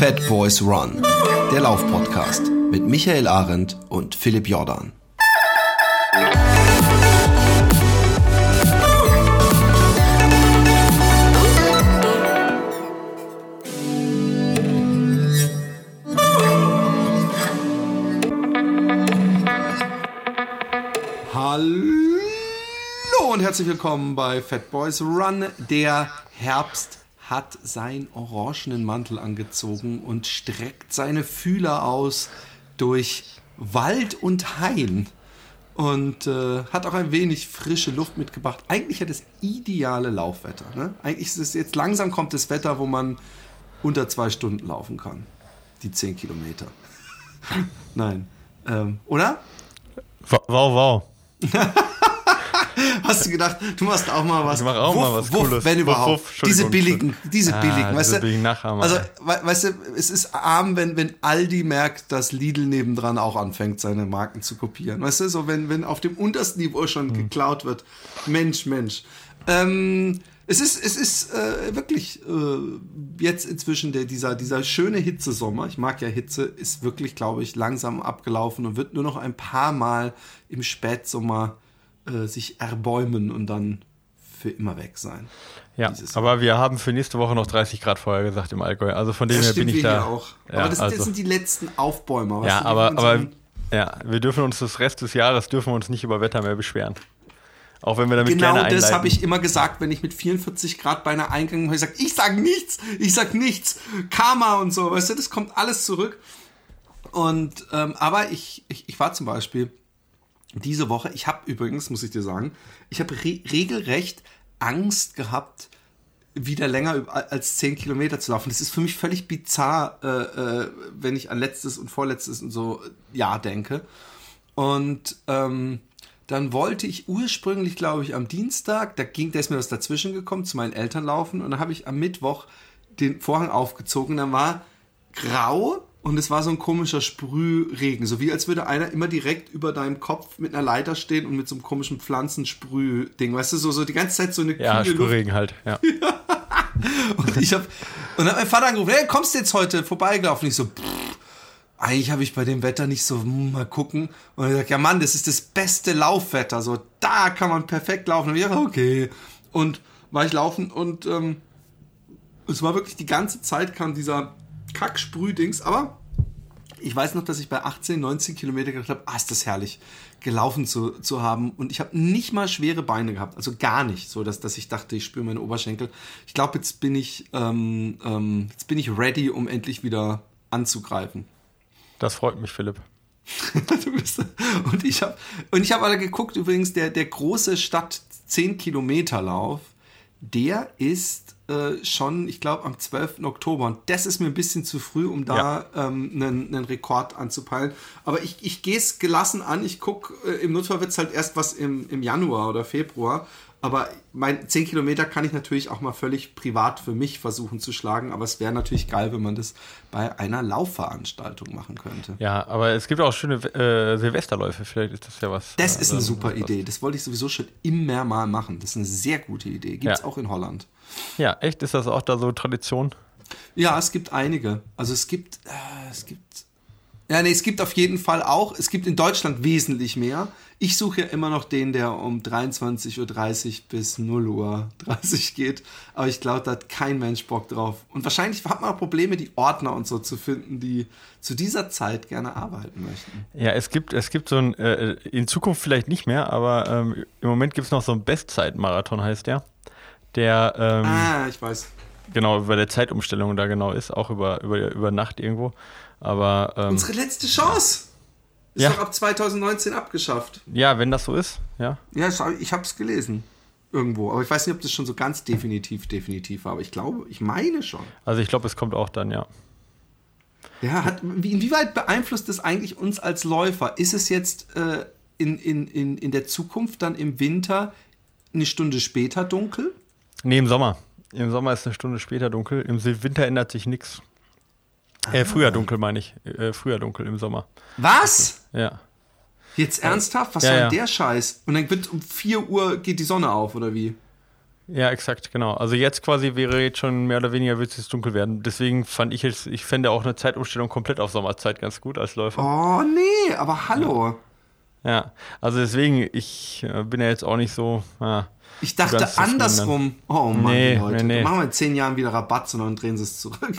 Fat Boys Run, der Laufpodcast mit Michael Arendt und Philipp Jordan. Hallo und herzlich willkommen bei Fat Boys Run. Der Herbst hat seinen orangenen Mantel angezogen und streckt seine Fühler aus durch Wald und Hain und äh, hat auch ein wenig frische Luft mitgebracht. Eigentlich hat es ideale Laufwetter. Ne? Eigentlich ist es jetzt langsam kommt das Wetter, wo man unter zwei Stunden laufen kann. Die zehn Kilometer. Nein. Ähm, oder? Wow, wow. Hast du gedacht, du machst auch mal was? Ich mach auch wuff, mal was wuff, Cooles. Wenn überhaupt. wuff, diese billigen, diese Ah, billigen, diese weißt du? billigen Nachahmer. Also, we weißt du, es ist arm, wenn, wenn Aldi merkt, dass Lidl nebendran auch anfängt, seine Marken zu kopieren. Weißt du, so wenn, wenn auf dem untersten Niveau schon Hm. geklaut wird. Mensch, Mensch. Ähm, es ist, es ist äh, wirklich äh, jetzt inzwischen der, dieser, dieser schöne Hitzesommer, ich mag ja Hitze, ist wirklich, glaube ich, langsam abgelaufen und wird nur noch ein paar Mal im Spätsommer äh, sich erbäumen und dann für immer weg sein. Ja, aber wir haben für nächste Woche noch 30 Grad vorher gesagt im Allgäu. Also von dem Das her bin ich da. auch. Ja, aber das, sind- also, das sind die letzten Aufbäumer. ja aber, aber ja, wir dürfen uns das Rest des Jahres dürfen wir uns nicht über Wetter mehr beschweren. Auch wenn wir damit Genau gerne einleiten. das habe ich immer gesagt, wenn ich mit 44 Grad beinahe eingegangen habe. Ich sag, ich sag nichts, ich sag nichts. Karma und so, weißt du, das kommt alles zurück. Und ähm, aber ich, ich, ich war zum Beispiel diese Woche, ich habe übrigens, muss ich dir sagen, ich habe re regelrecht Angst gehabt, wieder länger als 10 Kilometer zu laufen. Das ist für mich völlig bizarr, äh, äh, wenn ich an letztes und vorletztes und so Jahr denke. Und ähm, dann wollte ich ursprünglich, glaube ich, am Dienstag, da ging, da ist mir was dazwischen gekommen, zu meinen Eltern laufen und dann habe ich am Mittwoch den Vorhang aufgezogen. Dann war grau und es war so ein komischer Sprühregen, so wie als würde einer immer direkt über deinem Kopf mit einer Leiter stehen und mit so einem komischen Pflanzensprüh-Ding, weißt du, so, so die ganze Zeit so eine ja. Sprühregen halt. Ja. Und ich hab, und dann hat mein Vater angerufen, hey, kommst du jetzt heute vorbeigelaufen? Ich so, pff, eigentlich habe ich bei dem Wetter nicht so, hm, mal gucken. Und er sagt, ja Mann, das ist das beste Laufwetter, so, da kann man perfekt laufen. Und ich dachte, okay. Und war ich laufen und ähm, es war wirklich die ganze Zeit kam dieser Kacksprühdings, aber ich weiß noch, dass ich bei 18, 19 Kilometer gedacht habe, ah, ist das herrlich, gelaufen zu, zu haben. Und ich habe nicht mal schwere Beine gehabt, also gar nicht, so dass, dass ich dachte, ich spüre meine Oberschenkel. Ich glaube, jetzt bin ich, ähm, ähm, jetzt bin ich ready, um endlich wieder anzugreifen. Das freut mich, Philipp. Du bist- und ich habe und ich habe alle geguckt übrigens der der große Stadt 10 Kilometer Lauf der ist äh, schon ich glaube am 12. Oktober und das ist mir ein bisschen zu früh um da ähm, einen, einen Rekord anzupeilen aber ich, ich gehe es gelassen an ich gucke äh, im Notfall wird es halt erst was im, im Januar oder Februar aber mein 10 Kilometer kann ich natürlich auch mal völlig privat für mich versuchen zu schlagen aber es wäre natürlich geil wenn man das bei einer Laufveranstaltung machen könnte Ja, aber es gibt auch schöne äh, Silvesterläufe. Vielleicht ist das ja was. Das äh, ist eine was- super Idee. Das wollte ich sowieso schon immer mal machen. Das ist eine sehr gute Idee. Gibt es Ja. auch in Holland. Ja, echt? Ist das auch da so Tradition? Ja, es gibt einige. Also es gibt, äh, es gibt, ja, nee, es gibt auf jeden Fall auch, es gibt in Deutschland wesentlich mehr. Ich suche ja immer noch den, der um 23.30 Uhr bis 0 Uhr 30 geht. Aber ich glaube, da hat kein Mensch Bock drauf. Und wahrscheinlich hat man auch Probleme, die Ordner und so zu finden, die zu dieser Zeit gerne arbeiten möchten. Ja, es gibt, es gibt so ein, äh, in Zukunft vielleicht nicht mehr, aber ähm, im Moment gibt es noch so einen Bestzeit-Marathon, heißt der. Der, ähm, Ah, ich weiß. genau, über der Zeitumstellung da genau ist, auch über, über, über Nacht irgendwo. Aber ähm, Unsere letzte Chance! Ist Ja. doch ab 2019 abgeschafft. ja, wenn das so ist, ja. Ja, ich, habe es gelesen. Irgendwo. Aber ich weiß nicht, ob das schon so ganz definitiv, definitiv war. Aber ich glaube, ich meine schon. Also ich glaube, es kommt auch dann, ja. Ja, hat, wie, inwieweit beeinflusst das eigentlich uns als Läufer? Ist es jetzt äh, in, in, in, in der Zukunft dann im Winter eine Stunde später dunkel? Nee, im Sommer. Im Sommer ist eine Stunde später dunkel. Im Winter ändert sich nichts. Ah. Äh, früher dunkel, meine ich. Äh, früher dunkel im Sommer. Was? Ja. Jetzt ernsthaft? Was Ja, soll ja. denn der Scheiß? Und dann wird um 4 Uhr geht die Sonne auf, oder wie? Ja, exakt, genau. Also jetzt quasi wäre jetzt schon mehr oder weniger wird es dunkel werden. Deswegen fand ich jetzt, ich fände auch eine Zeitumstellung komplett auf Sommerzeit ganz gut als Läufer. Oh nee, aber hallo. Ja, ja. also deswegen, ich äh, bin ja jetzt auch nicht so. Ja, ich dachte andersrum. Oh Mann, Nee, Leute. nee, nee. Machen wir in zehn Jahren wieder Rabatt, sondern drehen sie es zurück.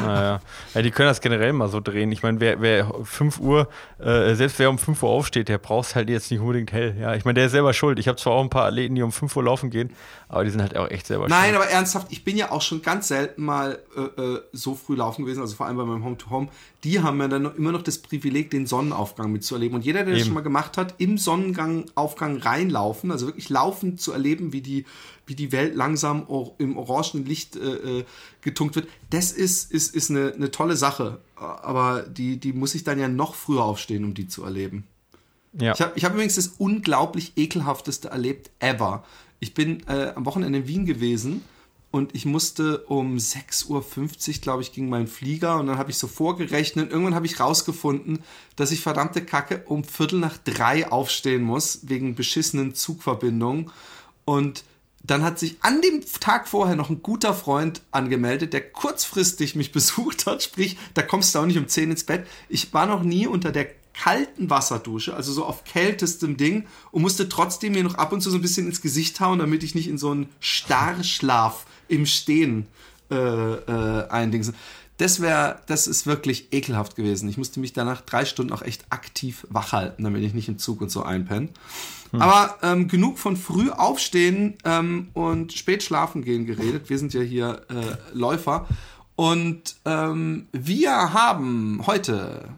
Naja. Ja, die können das generell mal so drehen. Ich meine, wer, wer 5 Uhr, äh, selbst wer um 5 Uhr aufsteht, der braucht halt jetzt nicht unbedingt hell. Ja, ich meine, der ist selber schuld. Ich habe zwar auch ein paar Athleten, die um 5 Uhr laufen gehen, aber die sind halt auch echt selber Nein, schuld. aber ernsthaft, ich bin ja auch schon ganz selten mal äh, äh, so früh laufen gewesen, also vor allem bei meinem Home-to-Home. Die haben ja dann immer noch das Privileg, den Sonnenaufgang mitzuerleben. Und jeder, der das Eben. schon mal gemacht hat, im Sonnengang, Aufgang reinlaufen, also wirklich laufen zu erleben, wie die, wie die Welt langsam im orangenen Licht äh, äh, getunkt wird, das ist, ist, ist eine, eine tolle Sache. Aber die, die muss ich dann ja noch früher aufstehen, um die zu erleben. Ja. Ich habe ich hab übrigens das unglaublich ekelhafteste erlebt ever. Ich bin äh, am Wochenende in Wien gewesen und ich musste um 6.50 Uhr, glaube ich, ging mein Flieger und dann habe ich so vorgerechnet. Irgendwann habe ich rausgefunden, dass ich verdammte Kacke um Viertel nach drei aufstehen muss, wegen beschissenen Zugverbindungen. Und dann hat sich an dem Tag vorher noch ein guter Freund angemeldet, der kurzfristig mich besucht hat. Sprich, da kommst du auch nicht um 10 ins Bett. Ich war noch nie unter der kalten Wasserdusche, also so auf kältestem Ding und musste trotzdem mir noch ab und zu so ein bisschen ins Gesicht hauen, damit ich nicht in so einen Starrschlaf im Stehen äh, äh, eindingsen. Das wäre, das ist wirklich ekelhaft gewesen. Ich musste mich danach drei Stunden auch echt aktiv wach halten, damit ich nicht im Zug und so einpenne. Aber ähm, genug von früh aufstehen ähm, und spät schlafen gehen geredet. Wir sind ja hier äh, Läufer. Und ähm, wir haben heute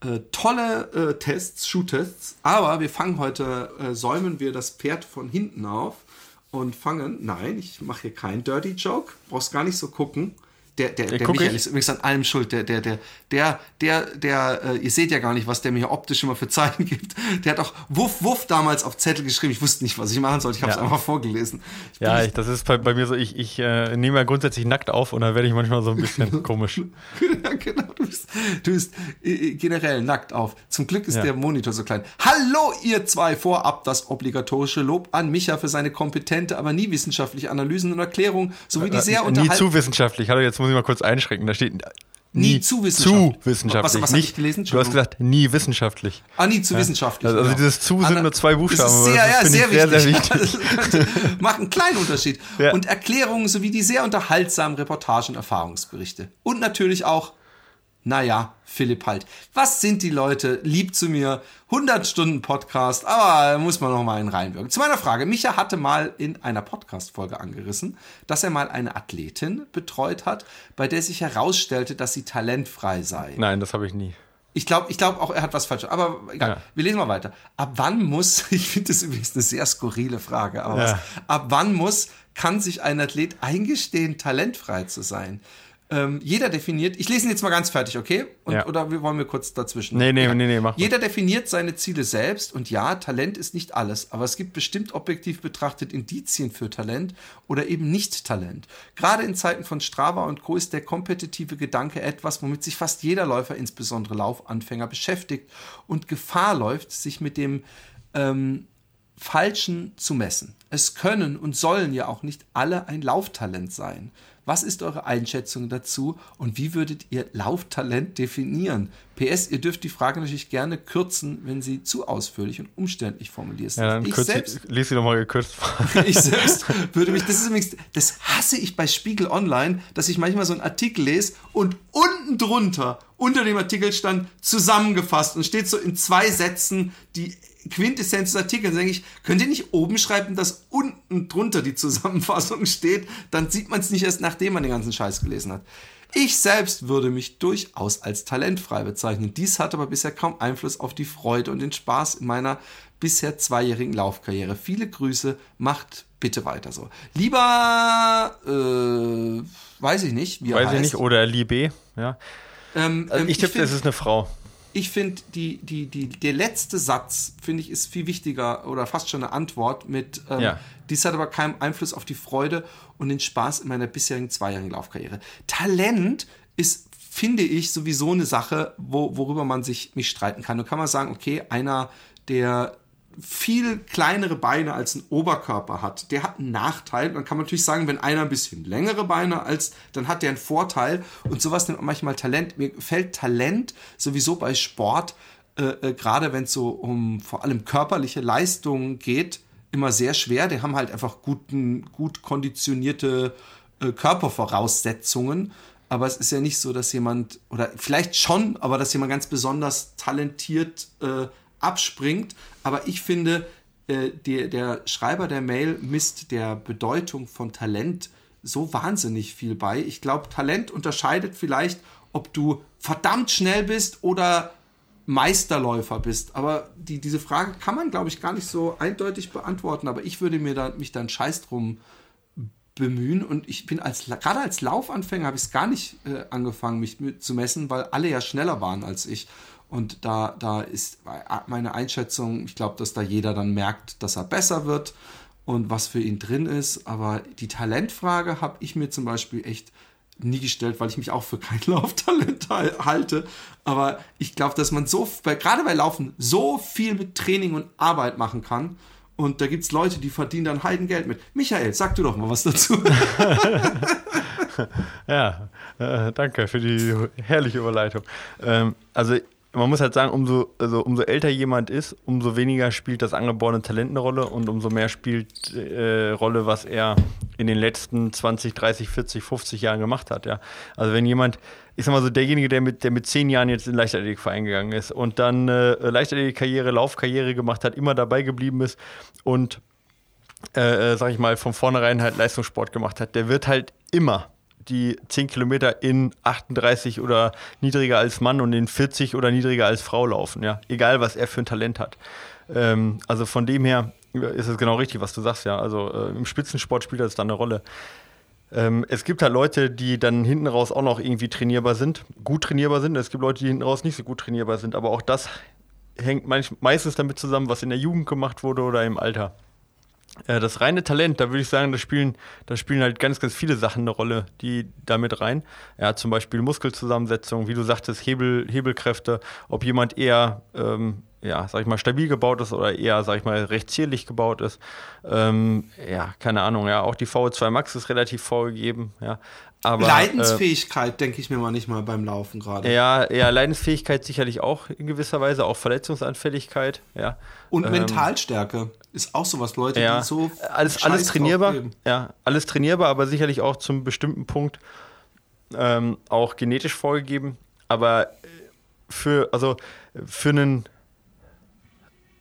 äh, tolle äh, Tests, Schuhtests, aber wir fangen heute, äh, säumen wir das Pferd von hinten auf und fangen, nein, ich mache hier keinen Dirty Joke, brauchst gar nicht so gucken. Der, der, der guck Michael ich. ist übrigens an allem schuld. Der, der, der, der, der, der, äh, ihr seht ja gar nicht, was der mir hier optisch immer für Zeichen gibt. Der hat auch Wuff, Wuff damals auf Zettel geschrieben. Ich wusste nicht, was ich machen sollte. Ich habe es Ja. einfach vorgelesen. Ich Ja, ich, das ist bei, bei mir so, ich, ich äh, nehme ja grundsätzlich nackt auf und dann werde ich manchmal so ein bisschen komisch. ja, genau. Du bist, du bist äh, generell nackt auf. Zum Glück ist Ja. der Monitor so klein. Hallo, ihr zwei. Vorab das obligatorische Lob an Micha für seine kompetente, aber nie wissenschaftliche Analysen und Erklärungen sowie die sehr Äh, nie zu wissenschaftlich. Hallo, jetzt muss ich mal kurz einschränken. Da steht Nie zu wissenschaftlich. Zu wissenschaftlich. Was- was nicht, gelesen? Du hast gesagt, nie wissenschaftlich. Ah, nie zu wissenschaftlich. Also, also dieses zu sind nur zwei das Buchstaben. ist aber sehr, das ja, sehr, sehr, sehr wichtig. wichtig. Macht einen kleinen Unterschied. Ja. Und Erklärungen sowie die sehr unterhaltsamen Reportagen und Erfahrungsberichte. Und natürlich auch, naja, Philipp halt. Was sind die Leute? Lieb zu mir. 100 Stunden Podcast, aber muss man noch mal einen reinwirken. Zu meiner Frage. Micha hatte mal in einer Podcast-Folge angerissen, dass er mal eine Athletin betreut hat, bei der sich herausstellte, dass sie talentfrei sei. Nein, das habe ich nie. Ich glaube ich glaub auch, er hat was falsch. Aber egal, Ja. wir lesen mal weiter. Ab wann muss, ich finde das übrigens eine sehr skurrile Frage, aber Ja. was, ab wann muss, kann sich ein Athlet eingestehen, talentfrei zu sein? Ähm, jeder definiert, ich lese ihn jetzt mal ganz fertig, okay? Und, Ja. Oder wir wollen wir kurz dazwischen? Nee, nee, Egal. nee, nee, mach mal. Jeder definiert seine Ziele selbst und ja, Talent ist nicht alles, aber es gibt bestimmt objektiv betrachtet Indizien für Talent oder eben nicht Talent. Gerade in Zeiten von Strava und Co. ist der kompetitive Gedanke etwas, womit sich fast jeder Läufer, insbesondere Laufanfänger, beschäftigt und Gefahr läuft, sich mit dem ähm, Falschen zu messen. Es können und sollen ja auch nicht alle ein Lauftalent sein. Was ist eure Einschätzung dazu und wie würdet ihr Lauftalent definieren? PS, ihr dürft die Frage natürlich gerne kürzen, wenn sie zu ausführlich und umständlich formuliert ist. Ja, dann ich, kürz, selbst, lies sie doch mal gekürzt. ich selbst würde mich, das ist übrigens, das hasse ich bei Spiegel Online, dass ich manchmal so einen Artikel lese und unten drunter, unter dem Artikel stand zusammengefasst und steht so in zwei Sätzen die Quintessenz des Artikels. Dann denke ich, könnt ihr nicht oben schreiben, dass unten drunter die Zusammenfassung steht? Dann sieht man es nicht erst, nachdem man den ganzen Scheiß gelesen hat. Ich selbst würde mich durchaus als talentfrei bezeichnen. Dies hat aber bisher kaum Einfluss auf die Freude und den Spaß in meiner bisher zweijährigen Laufkarriere. Viele Grüße, macht bitte weiter so. Lieber, äh, weiß ich nicht, wie er Weiß heißt. ich nicht. Oder Libé. Ja. Ähm, Also ähm, ich tippe, es ist eine Frau. Ich finde, die, die, die, der letzte Satz, finde ich, ist viel wichtiger oder fast schon eine Antwort mit, ähm, Ja. dies hat aber keinen Einfluss auf die Freude und den Spaß in meiner bisherigen zweijährigen Laufkarriere. Talent ist, finde ich, sowieso eine Sache, wo, worüber man sich nicht streiten kann. Und kann man sagen, okay, einer, der viel kleinere Beine als ein Oberkörper hat, der hat einen Nachteil. Dann kann man natürlich sagen, wenn einer ein bisschen längere Beine als, dann hat der einen Vorteil. Und sowas man manchmal Talent. Mir fällt Talent sowieso bei Sport, äh, äh, gerade wenn es so um vor allem körperliche Leistungen geht, immer sehr schwer. Die haben halt einfach guten, gut konditionierte äh, Körpervoraussetzungen. Aber es ist ja nicht so, dass jemand, oder vielleicht schon, aber dass jemand ganz besonders talentiert äh, abspringt. Aber ich finde, äh, der, der Schreiber der Mail misst der Bedeutung von Talent so wahnsinnig viel bei. Ich glaube, Talent unterscheidet vielleicht, ob du verdammt schnell bist oder Meisterläufer bist. Aber die, diese Frage kann man, glaube ich, gar nicht so eindeutig beantworten. Aber ich würde mir da, mich dann scheiß drum bemühen. Und ich bin als, gerade als Laufanfänger habe ich es gar nicht äh, angefangen, mich zu messen, weil alle ja schneller waren als ich. Und da, da ist meine Einschätzung, ich glaube, dass da jeder dann merkt, dass er besser wird und was für ihn drin ist. Aber die Talentfrage habe ich mir zum Beispiel echt nie gestellt, weil ich mich auch für kein Lauftalent halte. Aber ich glaube, dass man so, gerade bei Laufen, so viel mit Training und Arbeit machen kann. Und da gibt es Leute, die verdienen dann Heidengeld mit. Michael, sag du doch mal was dazu. ja, äh, danke für die herrliche Überleitung. Ähm, also man muss halt sagen, umso, also umso älter jemand ist, umso weniger spielt das angeborene Talent eine Rolle und umso mehr spielt äh, Rolle, was er in den letzten 20, 30, 40, 50 Jahren gemacht hat. Ja. Also wenn jemand, ich sag mal so, derjenige, der mit, der mit zehn Jahren jetzt in den Leichtathletikverein gegangen ist und dann äh, Leichtathletikkarriere, Laufkarriere gemacht hat, immer dabei geblieben ist und, äh, äh sag ich mal, von vornherein halt Leistungssport gemacht hat, der wird halt immer die 10 Kilometer in 38 oder niedriger als Mann und in 40 oder niedriger als Frau laufen, ja. Egal, was er für ein Talent hat. Ähm, also von dem her ist es genau richtig, was du sagst, ja. Also äh, im Spitzensport spielt das dann eine Rolle. Ähm, es gibt halt Leute, die dann hinten raus auch noch irgendwie trainierbar sind, gut trainierbar sind. Es gibt Leute, die hinten raus nicht so gut trainierbar sind, aber auch das hängt meistens damit zusammen, was in der Jugend gemacht wurde oder im Alter. Äh, das reine Talent, da würde ich sagen, da spielen, da spielen halt ganz, ganz viele Sachen eine Rolle, die da mit rein. Ja, zum Beispiel Muskelzusammensetzung, wie du sagtest, Hebel, Hebelkräfte, ob jemand eher, ähm, ja, sag ich mal, stabil gebaut ist oder eher, sag ich mal, recht zierlich gebaut ist. Ähm, ja, keine Ahnung, ja, auch die VO2 Max ist relativ vorgegeben, ja. Aber, Leidensfähigkeit, äh, denke ich mir mal nicht mal beim Laufen gerade. Ja, ja, Leidensfähigkeit sicherlich auch in gewisser Weise, auch Verletzungsanfälligkeit, ja. Und ähm, Mentalstärke ist auch sowas, Leute, ja, die so. Alles, alles trainierbar, ja, alles trainierbar, aber sicherlich auch zum bestimmten Punkt ähm, auch genetisch vorgegeben. Aber für, also für einen,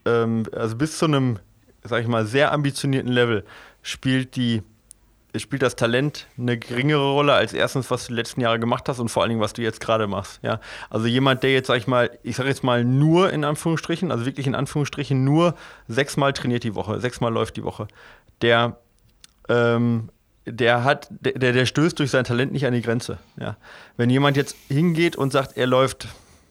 ähm, also bis zu einem, sag ich mal, sehr ambitionierten Level spielt die spielt das Talent eine geringere Rolle als erstens, was du die letzten Jahre gemacht hast und vor allen Dingen, was du jetzt gerade machst. Ja? Also jemand, der jetzt, sag ich mal, ich sage jetzt mal nur in Anführungsstrichen, also wirklich in Anführungsstrichen nur sechsmal trainiert die Woche, sechsmal läuft die Woche, der, ähm, der hat, der, der stößt durch sein Talent nicht an die Grenze. Ja? Wenn jemand jetzt hingeht und sagt, er läuft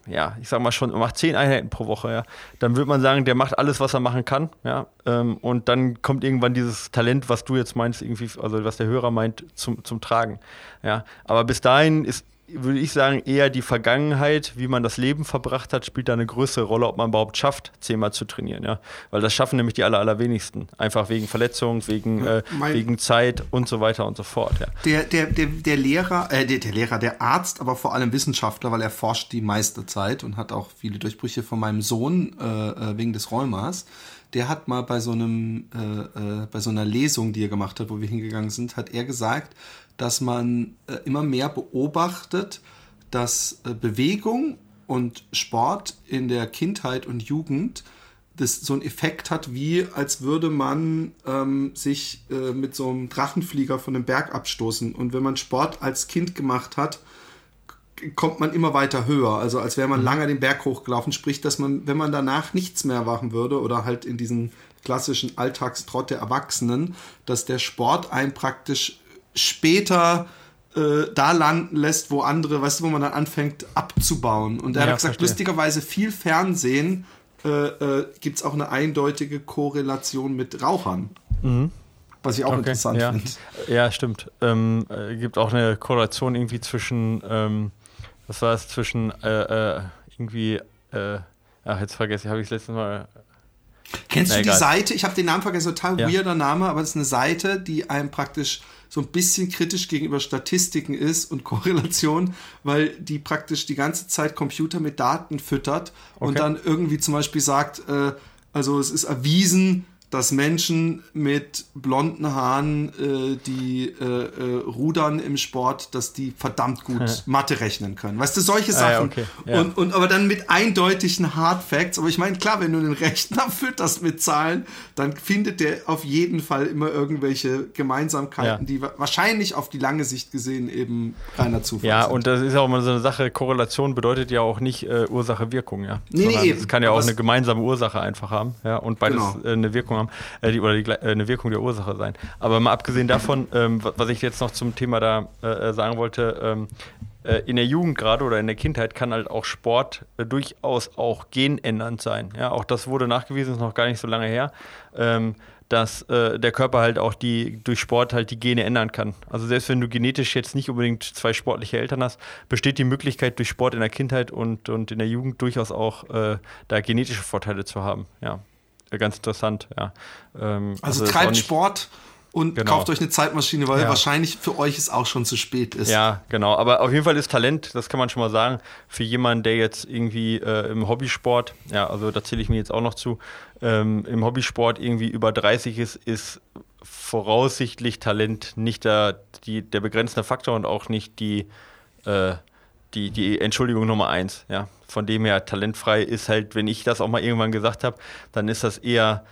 ja, ich sag mal schon, macht zehn Einheiten pro Woche, ja, dann würde man sagen, der macht alles, was er machen kann, ja, ähm, und dann kommt irgendwann dieses Talent, was du jetzt meinst, irgendwie, also was der Hörer meint, zum, zum Tragen, ja. Aber bis dahin ist würde ich sagen, eher die Vergangenheit, wie man das Leben verbracht hat, spielt da eine größere Rolle, ob man überhaupt schafft, zehnmal zu trainieren. Ja? Weil das schaffen nämlich die aller, allerwenigsten. Einfach wegen Verletzung, wegen, äh, wegen Zeit und so weiter und so fort. Ja. Der, der, der, der Lehrer, äh, der, der Lehrer, der Arzt, aber vor allem Wissenschaftler, weil er forscht die meiste Zeit und hat auch viele Durchbrüche von meinem Sohn äh, äh wegen des Rheumas der hat mal bei so einem, äh, äh, bei so einer Lesung, die er gemacht hat, wo wir hingegangen sind, hat er gesagt, dass man äh, immer mehr beobachtet, dass äh, Bewegung und Sport in der Kindheit und Jugend das so einen Effekt hat, wie als würde man ähm, sich äh, mit so einem Drachenflieger von einem Berg abstoßen. Und wenn man Sport als Kind gemacht hat, kommt man immer weiter höher. Also als wäre man mhm. lange den Berg hochgelaufen. Sprich, dass man, wenn man danach nichts mehr machen würde oder halt in diesen klassischen Alltagstrott der Erwachsenen, dass der Sport einen praktisch später äh, da landen lässt, wo andere, weißt du, wo man dann anfängt abzubauen. Und er ja, hat gesagt, verstehe. lustigerweise viel Fernsehen äh, äh, gibt es auch eine eindeutige Korrelation mit Rauchern. Mhm. Was ich auch okay, interessant ja. finde. Ja, stimmt. Ähm, äh, gibt auch eine Korrelation irgendwie zwischen, ähm, was war es, zwischen äh, äh, irgendwie, äh, ach, jetzt vergesse ich, habe ich es letztes Mal Kennst Na, du die egal. Seite? Ich habe den Namen vergessen, total Ja. weirder Name, aber es ist eine Seite, die einem praktisch so ein bisschen kritisch gegenüber Statistiken ist und Korrelation, weil die praktisch die ganze Zeit Computer mit Daten füttert und Okay. dann irgendwie zum Beispiel sagt, äh, also es ist erwiesen, dass Menschen mit blonden Haaren, äh, die äh, äh, rudern im Sport, dass die verdammt gut Mathe rechnen können. Weißt du, solche Sachen. Ah, ja, okay. Ja. Und, und aber dann mit eindeutigen Hard Facts. Aber ich meine, klar, wenn du einen Rechner fütterst mit Zahlen, dann findet der auf jeden Fall immer irgendwelche Gemeinsamkeiten, Ja. die wa- wahrscheinlich auf die lange Sicht gesehen eben reiner Zufall Ja, sind. und das ist auch immer so eine Sache, Korrelation bedeutet ja auch nicht äh, Ursache-Wirkung, ja. Nee, nee, Sondern eben. Es kann ja auch eine gemeinsame Ursache einfach haben, ja, und beides Genau. äh, eine Wirkung haben, äh, die, oder die, äh, eine Wirkung der Ursache sein. Aber mal abgesehen davon, ähm, wa- was ich jetzt noch zum Thema da äh, sagen wollte, ähm, äh, in der Jugend gerade oder in der Kindheit kann halt auch Sport äh, durchaus auch genändernd sein. Ja, auch das wurde nachgewiesen, ist noch gar nicht so lange her. Ähm, dass äh, der Körper halt auch die durch Sport halt die Gene ändern kann. Also selbst wenn du genetisch jetzt nicht unbedingt zwei sportliche Eltern hast, besteht die Möglichkeit durch Sport in der Kindheit und, und in der Jugend durchaus auch äh, da genetische Vorteile zu haben. Ja, Äh, ganz interessant. Ja. Ähm, also auch treibt Sport und Genau. kauft euch eine Zeitmaschine, weil Ja. wahrscheinlich für euch es auch schon zu spät ist. Ja, genau. Aber auf jeden Fall ist Talent, das kann man schon mal sagen, für jemanden, der jetzt irgendwie äh, im Hobbysport, ja, also da zähle ich mir jetzt auch noch zu, ähm, im Hobbysport irgendwie über 30 ist, ist voraussichtlich Talent nicht der, die, der begrenzende Faktor und auch nicht die, äh, die, die Entschuldigung Nummer eins. Ja. Von dem her, talentfrei ist halt, wenn ich das auch mal irgendwann gesagt habe, dann ist das eher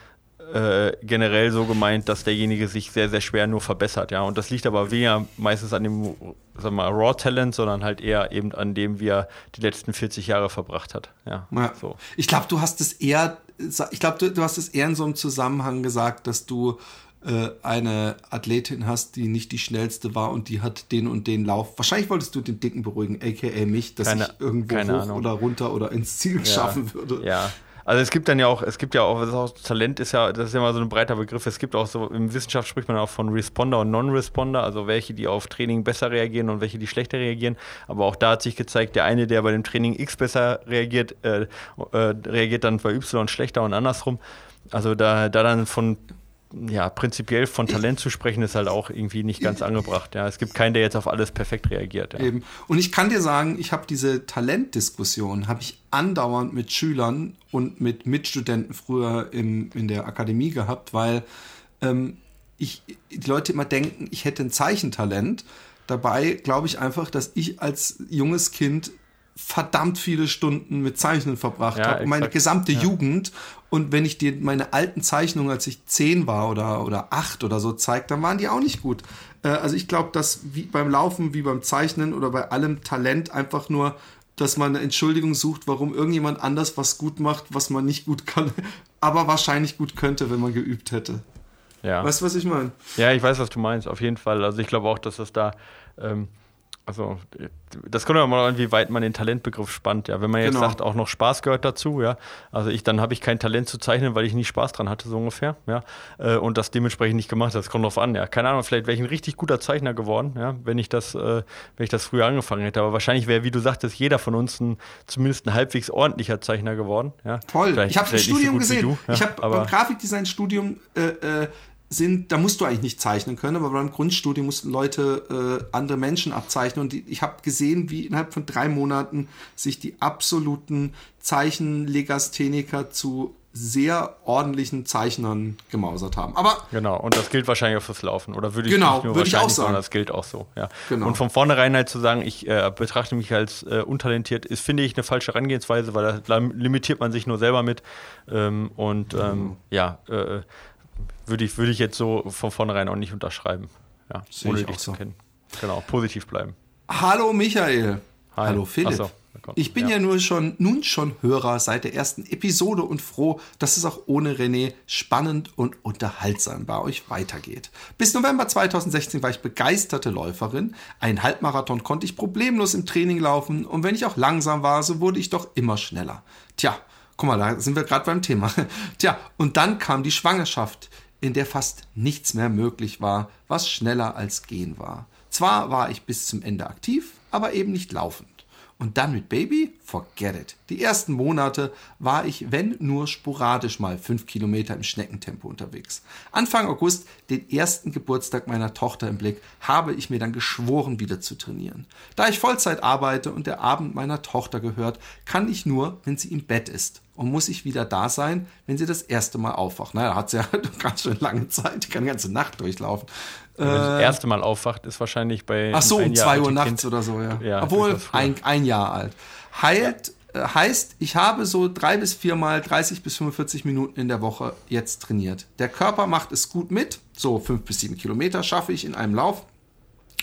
äh, generell so gemeint, dass derjenige sich sehr, sehr schwer nur verbessert, ja. Und das liegt aber weniger meistens an dem, sag mal, Raw Talent, sondern halt eher eben an dem, wie er die letzten 40 Jahre verbracht hat. Ja. Ja. So. Ich glaube, du hast es eher, ich glaube, du, du hast es eher in so einem Zusammenhang gesagt, dass du äh, eine Athletin hast, die nicht die schnellste war und die hat den und den Lauf. Wahrscheinlich wolltest du den Dicken beruhigen, aka mich, dass Keine- ich irgendwo hoch Ahnung. oder runter oder ins Ziel schaffen würde. Ja. Also es gibt dann ja auch, es gibt ja auch, das ist auch Talent ist ja, das ist ja mal so ein breiter Begriff. Es gibt auch so, in Wissenschaft spricht man auch von Responder und Non-Responder, also welche, die auf Training besser reagieren und welche, die schlechter reagieren. Aber auch da hat sich gezeigt, der eine, der bei dem Training X besser reagiert, äh, äh, reagiert dann bei Y schlechter und andersrum. Also da, da dann von ja, prinzipiell von Talent zu sprechen, ist halt auch irgendwie nicht ganz angebracht. Ja, es gibt keinen, der jetzt auf alles perfekt reagiert. Ja. Eben. Und ich kann dir sagen, ich habe diese Talentdiskussion, habe ich andauernd mit Schülern und mit Mitstudenten früher im, in der Akademie gehabt, weil ähm, ich, die Leute immer denken, ich hätte ein Zeichentalent. Dabei glaube ich einfach, dass ich als junges Kind verdammt viele Stunden mit Zeichnen verbracht Ja, habe. Und meine gesamte Jugend. Und wenn ich dir meine alten Zeichnungen, als ich zehn war oder, oder acht oder so zeige, dann waren die auch nicht gut. Äh, also ich glaube, dass wie beim Laufen, wie beim Zeichnen oder bei allem Talent einfach nur, dass man eine Entschuldigung sucht, warum irgendjemand anders was gut macht, was man nicht gut kann, aber wahrscheinlich gut könnte, wenn man geübt hätte. Ja. Weißt du, was ich meine? Ja, ich weiß, was du meinst, auf jeden Fall. Also ich glaube auch, dass das da, ähm, also das kommt ja mal an, wie weit man den Talentbegriff spannt. Ja, wenn man jetzt Genau. sagt, auch noch Spaß gehört dazu, ja. Also ich, dann habe ich kein Talent zu zeichnen, weil ich nie Spaß dran hatte, so ungefähr, ja. Äh, und das dementsprechend nicht gemacht. Das kommt drauf an, ja. Keine Ahnung, vielleicht wäre ich ein richtig guter Zeichner geworden, ja, wenn ich das, äh, wenn ich das früher angefangen hätte. Aber wahrscheinlich wäre, wie du sagtest, jeder von uns ein, zumindest ein halbwegs ordentlicher Zeichner geworden. Ja. Toll. Vielleicht- ich habe ein so Studium wie gesehen. ja, ich habe beim Grafikdesign-Studium äh, äh, sind, da musst du eigentlich nicht zeichnen können, aber beim Grundstudium mussten Leute äh, andere Menschen abzeichnen und die, ich habe gesehen, wie innerhalb von drei Monaten sich die absoluten Zeichenlegastheniker zu sehr ordentlichen Zeichnern gemausert haben. Aber Genau, und das gilt wahrscheinlich auch fürs Laufen. Oder würde ich Genau, nicht nur würde ich auch sagen. das gilt auch so. Ja. Genau. Und von vornherein halt zu sagen, ich äh, betrachte mich als äh, untalentiert, ist, finde ich, eine falsche Herangehensweise, weil da limitiert man sich nur selber mit. Ähm, und ähm, ja, äh, würde ich, würde ich jetzt so von vornherein auch nicht unterschreiben. Ja, Sehe ohne ich dich zu so. kennen. Genau, positiv bleiben. Hallo Michael. Hi. Hallo Philipp. So, ich bin ja. ja. nur schon, nun schon Hörer seit der ersten Episode und froh, dass es auch ohne René spannend und unterhaltsam bei euch weitergeht. Bis November 2016 war ich begeisterte Läuferin. Einen Halbmarathon konnte ich problemlos im Training laufen und wenn ich auch langsam war, so wurde ich doch immer schneller. Tja, guck mal, da sind wir gerade beim Thema. Tja, und dann kam die Schwangerschaft, in der fast nichts mehr möglich war, was schneller als gehen war. Zwar war ich bis zum Ende aktiv, aber eben nicht laufend. Und dann mit Baby forget it. Die ersten Monate war ich, wenn nur sporadisch mal fünf Kilometer im Schneckentempo unterwegs. Anfang August, den ersten Geburtstag meiner Tochter im Blick, habe ich mir dann geschworen, wieder zu trainieren. Da ich Vollzeit arbeite und der Abend meiner Tochter gehört, kann ich nur, wenn sie im Bett ist. Und muss ich wieder da sein, wenn sie das erste Mal aufwacht. Naja, hat sie ja ganz schön lange Zeit, die kann die ganze Nacht durchlaufen. Wenn das erste Mal aufwacht, ist wahrscheinlich bei. Ach so, um zwei Uhr nachts oder so, ja. Ja, Obwohl, ein, ein Jahr alt. Heilt, äh, heißt, ich habe so drei bis viermal 30 bis 45 Minuten in der Woche jetzt trainiert. Der Körper macht es gut mit. So fünf bis sieben Kilometer schaffe ich in einem Lauf.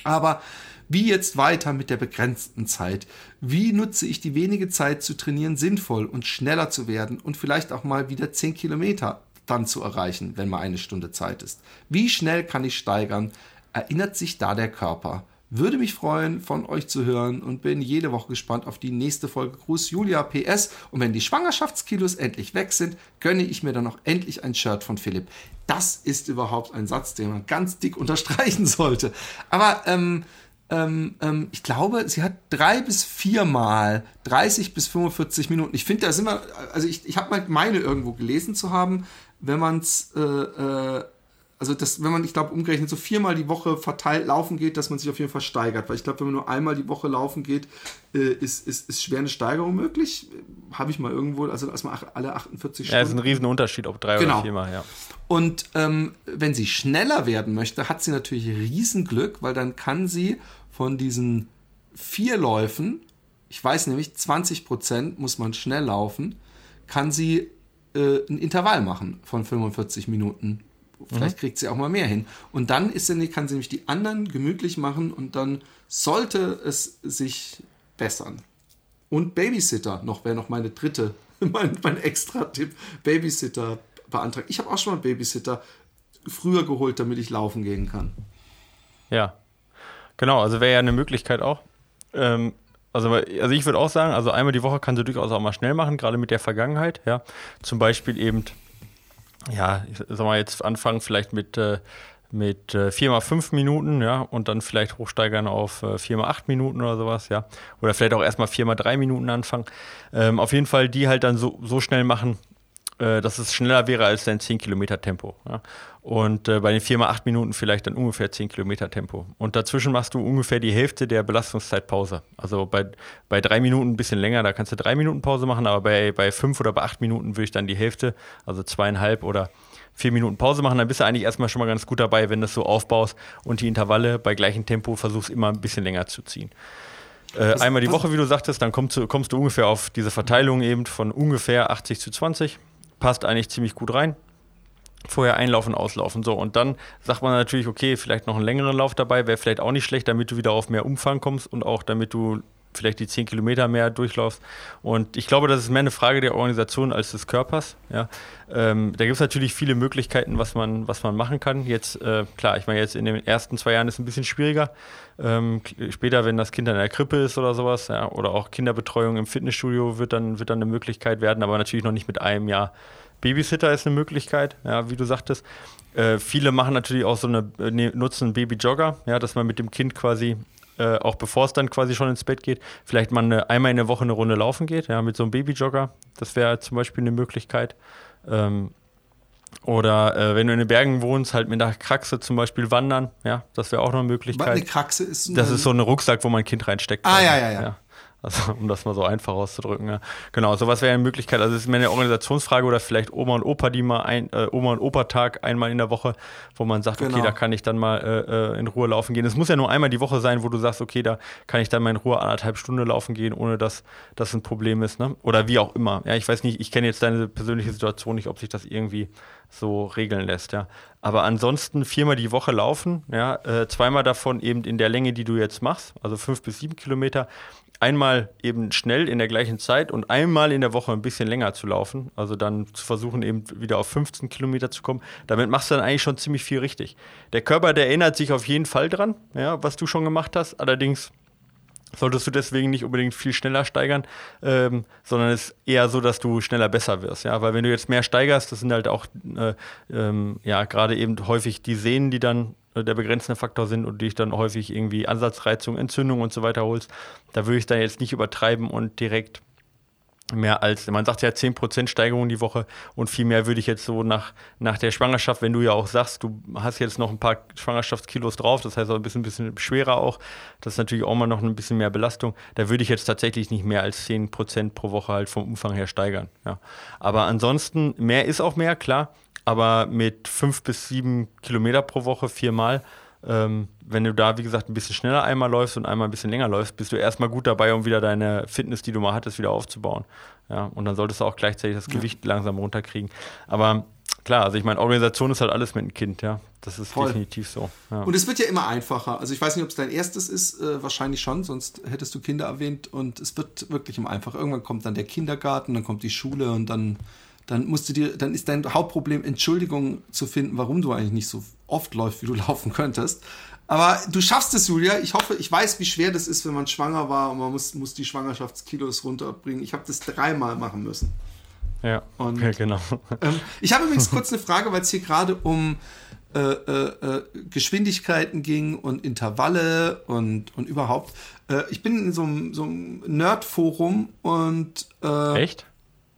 Aber wie jetzt weiter mit der begrenzten Zeit? Wie nutze ich die wenige Zeit zu trainieren sinnvoll und schneller zu werden und vielleicht auch mal wieder 10 Kilometer dann zu erreichen, wenn mal eine Stunde Zeit ist? Wie schnell kann ich steigern? Erinnert sich da der Körper? Würde mich freuen, von euch zu hören und bin jede Woche gespannt auf die nächste Folge. Gruß Julia PS. Und wenn die Schwangerschaftskilos endlich weg sind, gönne ich mir dann noch endlich ein Shirt von Philipp. Das ist überhaupt ein Satz, den man ganz dick unterstreichen sollte. Aber ähm, ähm, ähm, ich glaube, sie hat drei bis viermal 30 bis 45 Minuten. Ich finde, da sind wir, also ich, ich habe mal meine irgendwo gelesen zu haben, wenn man es, äh, äh, also das, wenn man, ich glaube, umgerechnet so viermal die Woche verteilt laufen geht, dass man sich auf jeden Fall steigert. Weil ich glaube, wenn man nur einmal die Woche laufen geht, äh, ist, ist, ist schwer eine Steigerung möglich. Habe ich mal irgendwo, also erstmal alle 48 Ja, Stunden. ist ein Riesenunterschied, ob drei Genau. oder viermal, ja. Und ähm, wenn sie schneller werden möchte, hat sie natürlich Riesenglück, weil dann kann sie von diesen vier Läufen, ich weiß nämlich, 20 Prozent muss man schnell laufen, kann sie äh, ein Intervall machen von 45 Minuten. Vielleicht kriegt sie auch mal mehr hin. Und dann ist sie, kann sie nämlich die anderen gemütlich machen und dann sollte es sich bessern. Und Babysitter noch wäre noch meine dritte, mein, mein extra Tipp. Babysitter beantragt. Ich habe auch schon mal Babysitter früher geholt, damit ich laufen gehen kann. Ja. Genau, also wäre ja eine Möglichkeit auch. Ähm, also, also ich würde auch sagen, also einmal die Woche kann sie durchaus auch mal schnell machen, gerade mit der Vergangenheit, ja. Zum Beispiel eben, ja, ich sag mal jetzt anfangen vielleicht mit, äh, mit äh, 4 mal 5 Minuten, ja, und dann vielleicht hochsteigern auf äh, 4 mal 8 Minuten oder sowas, ja. Oder vielleicht auch erstmal 4 mal 3 Minuten anfangen. Ähm, auf jeden Fall die halt dann so, so schnell machen, äh, dass es schneller wäre als dein 10 Kilometer Tempo. Ja? Und äh, bei den 4 mal 8 Minuten vielleicht dann ungefähr 10 Kilometer Tempo. Und dazwischen machst du ungefähr die Hälfte der Belastungszeitpause. Also bei, bei drei Minuten ein bisschen länger, da kannst du drei Minuten Pause machen, aber bei, bei fünf oder bei acht Minuten würde ich dann die Hälfte, also zweieinhalb oder vier Minuten Pause machen, dann bist du eigentlich erstmal schon mal ganz gut dabei, wenn du das so aufbaust und die Intervalle bei gleichem Tempo versuchst immer ein bisschen länger zu ziehen. Äh, einmal die Woche, wie du sagtest, dann kommst du, kommst du ungefähr auf diese Verteilung eben von ungefähr 80 zu 20. Passt eigentlich ziemlich gut rein. Vorher einlaufen, auslaufen. So, und dann sagt man natürlich, okay, vielleicht noch einen längeren Lauf dabei, wäre vielleicht auch nicht schlecht, damit du wieder auf mehr Umfang kommst und auch damit du vielleicht die 10 Kilometer mehr durchlaufst. Und ich glaube, das ist mehr eine Frage der Organisation als des Körpers. Ja. Ähm, da gibt es natürlich viele Möglichkeiten, was man, was man machen kann. Jetzt, äh, klar, ich meine, jetzt in den ersten zwei Jahren ist es ein bisschen schwieriger. Ähm, später, wenn das Kind dann in der Krippe ist oder sowas, ja, oder auch Kinderbetreuung im Fitnessstudio wird dann, wird dann eine Möglichkeit werden, aber natürlich noch nicht mit einem Jahr. Babysitter ist eine Möglichkeit, ja, wie du sagtest. Äh, viele machen natürlich auch so eine, äh, ne- nutzen einen Babyjogger, ja, dass man mit dem Kind quasi, äh, auch bevor es dann quasi schon ins Bett geht, vielleicht mal eine, einmal in der Woche eine Runde laufen geht, ja, mit so einem Babyjogger. Das wäre zum Beispiel eine Möglichkeit. Ähm, oder äh, wenn du in den Bergen wohnst, halt mit einer Kraxe zum Beispiel wandern, ja, das wäre auch noch eine Eine Möglichkeit. Kraxe ist Das ist so ein Rucksack, wo man ein Kind reinsteckt. Ah, quasi. ja, ja, ja. Also, um das mal so einfach auszudrücken. Ja. Genau, sowas wäre eine Möglichkeit. Also, es ist mehr eine Organisationsfrage oder vielleicht Oma und Opa, die mal ein, äh, Oma und Opa-Tag einmal in der Woche, wo man sagt, okay, Genau. da kann ich dann mal äh, äh, in Ruhe laufen gehen. Es muss ja nur einmal die Woche sein, wo du sagst, okay, da kann ich dann mal in Ruhe anderthalb Stunden laufen gehen, ohne dass das ein Problem ist. Ne? Oder wie auch immer. Ja, ich weiß nicht, ich kenne jetzt deine persönliche Situation nicht, ob sich das irgendwie so regeln lässt, ja. Aber ansonsten viermal die Woche laufen, ja, äh, zweimal davon eben in der Länge, die du jetzt machst, also fünf bis sieben Kilometer. Einmal eben schnell in der gleichen Zeit und einmal in der Woche ein bisschen länger zu laufen. Also dann zu versuchen, eben wieder auf 15 Kilometer zu kommen. Damit machst du dann eigentlich schon ziemlich viel richtig. Der Körper, der erinnert sich auf jeden Fall dran, ja, was du schon gemacht hast. Allerdings solltest du deswegen nicht unbedingt viel schneller steigern, ähm, sondern es ist eher so, dass du schneller besser wirst. Ja? Weil wenn du jetzt mehr steigerst, das sind halt auch äh, ähm, ja, gerade eben häufig die Sehnen, die dann der begrenzende Faktor sind und dich dann häufig irgendwie Ansatzreizung, Entzündung und so weiter holst. Da würde ich dann jetzt nicht übertreiben und direkt mehr als, man sagt ja 10% Steigerung die Woche und viel mehr würde ich jetzt so nach, nach der Schwangerschaft, wenn du ja auch sagst, du hast jetzt noch ein paar Schwangerschaftskilos drauf, das heißt auch ein bisschen, bisschen schwerer auch, das ist natürlich auch mal noch ein bisschen mehr Belastung, da würde ich jetzt tatsächlich nicht mehr als 10% pro Woche halt vom Umfang her steigern. Ja. Aber ansonsten, mehr ist auch mehr, klar, aber mit 5 bis 7 Kilometer pro Woche viermal, ähm, wenn du da, wie gesagt, ein bisschen schneller einmal läufst und einmal ein bisschen länger läufst, bist du erstmal gut dabei, um wieder deine Fitness, die du mal hattest, wieder aufzubauen. Ja, und dann solltest du auch gleichzeitig das Gewicht ja. langsam runterkriegen. Aber klar, also ich meine, Organisation ist halt alles mit einem Kind, ja. Das ist Voll. definitiv so. Ja. Und es wird ja immer einfacher. Also ich weiß nicht, ob es dein erstes ist, äh, wahrscheinlich schon, sonst hättest du Kinder erwähnt und es wird wirklich immer einfacher. Irgendwann kommt dann der Kindergarten, dann kommt die Schule und dann, dann musst du dir, dann ist dein Hauptproblem, Entschuldigung zu finden, warum du eigentlich nicht so oft läufst, wie du laufen könntest. Aber du schaffst es, Julia. Ich hoffe, ich weiß, wie schwer das ist, wenn man schwanger war und man muss, muss die Schwangerschaftskilos runterbringen. Ich habe das dreimal machen müssen. Ja, und, okay, genau. Ähm, ich habe übrigens kurz eine Frage, weil es hier gerade um äh, äh, äh, Geschwindigkeiten ging und Intervalle und, und überhaupt. Äh, ich bin in so einem, so einem Nerd-Forum und. Äh, Echt?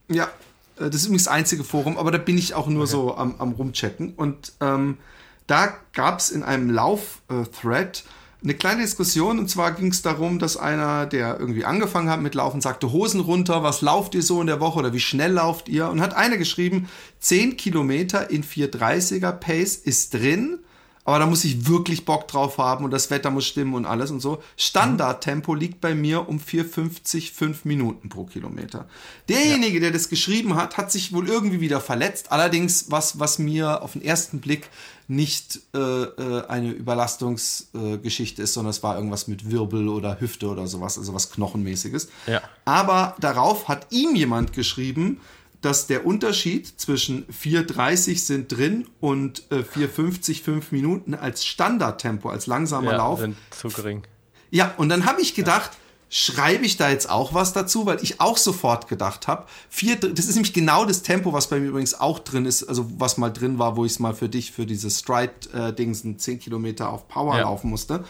Ja, das ist übrigens das einzige Forum, aber da bin ich auch nur okay. so am, am Rumchecken. Und ähm, da gab es in einem Lauf-Thread eine kleine Diskussion und zwar ging es darum, dass einer, der irgendwie angefangen hat mit Laufen, sagte, Hosen runter, was lauft ihr so in der Woche oder wie schnell lauft ihr? Und hat einer geschrieben, 10 Kilometer in 430er Pace ist drin, aber da muss ich wirklich Bock drauf haben und das Wetter muss stimmen und alles und so. Standardtempo liegt bei mir um 4,50, 5 Minuten pro Kilometer. Derjenige, ja. der das geschrieben hat, hat sich wohl irgendwie wieder verletzt. Allerdings, was, was mir auf den ersten Blick nicht äh, äh, eine Überlastungsgeschichte äh, ist, sondern es war irgendwas mit Wirbel oder Hüfte oder sowas, also was Knochenmäßiges. Ja. Aber darauf hat ihm jemand geschrieben, dass der Unterschied zwischen 4,30 sind drin und äh, 4,50 5 Minuten als Standardtempo, als langsamer ja, Lauf. sind zu gering. Ja, und dann habe ich gedacht, ja schreibe ich da jetzt auch was dazu, weil ich auch sofort gedacht habe, vier, das ist nämlich genau das Tempo, was bei mir übrigens auch drin ist, also was mal drin war, wo ich es mal für dich, für diese Stride-Dings, äh, 10 Kilometer auf Power ja. laufen musste.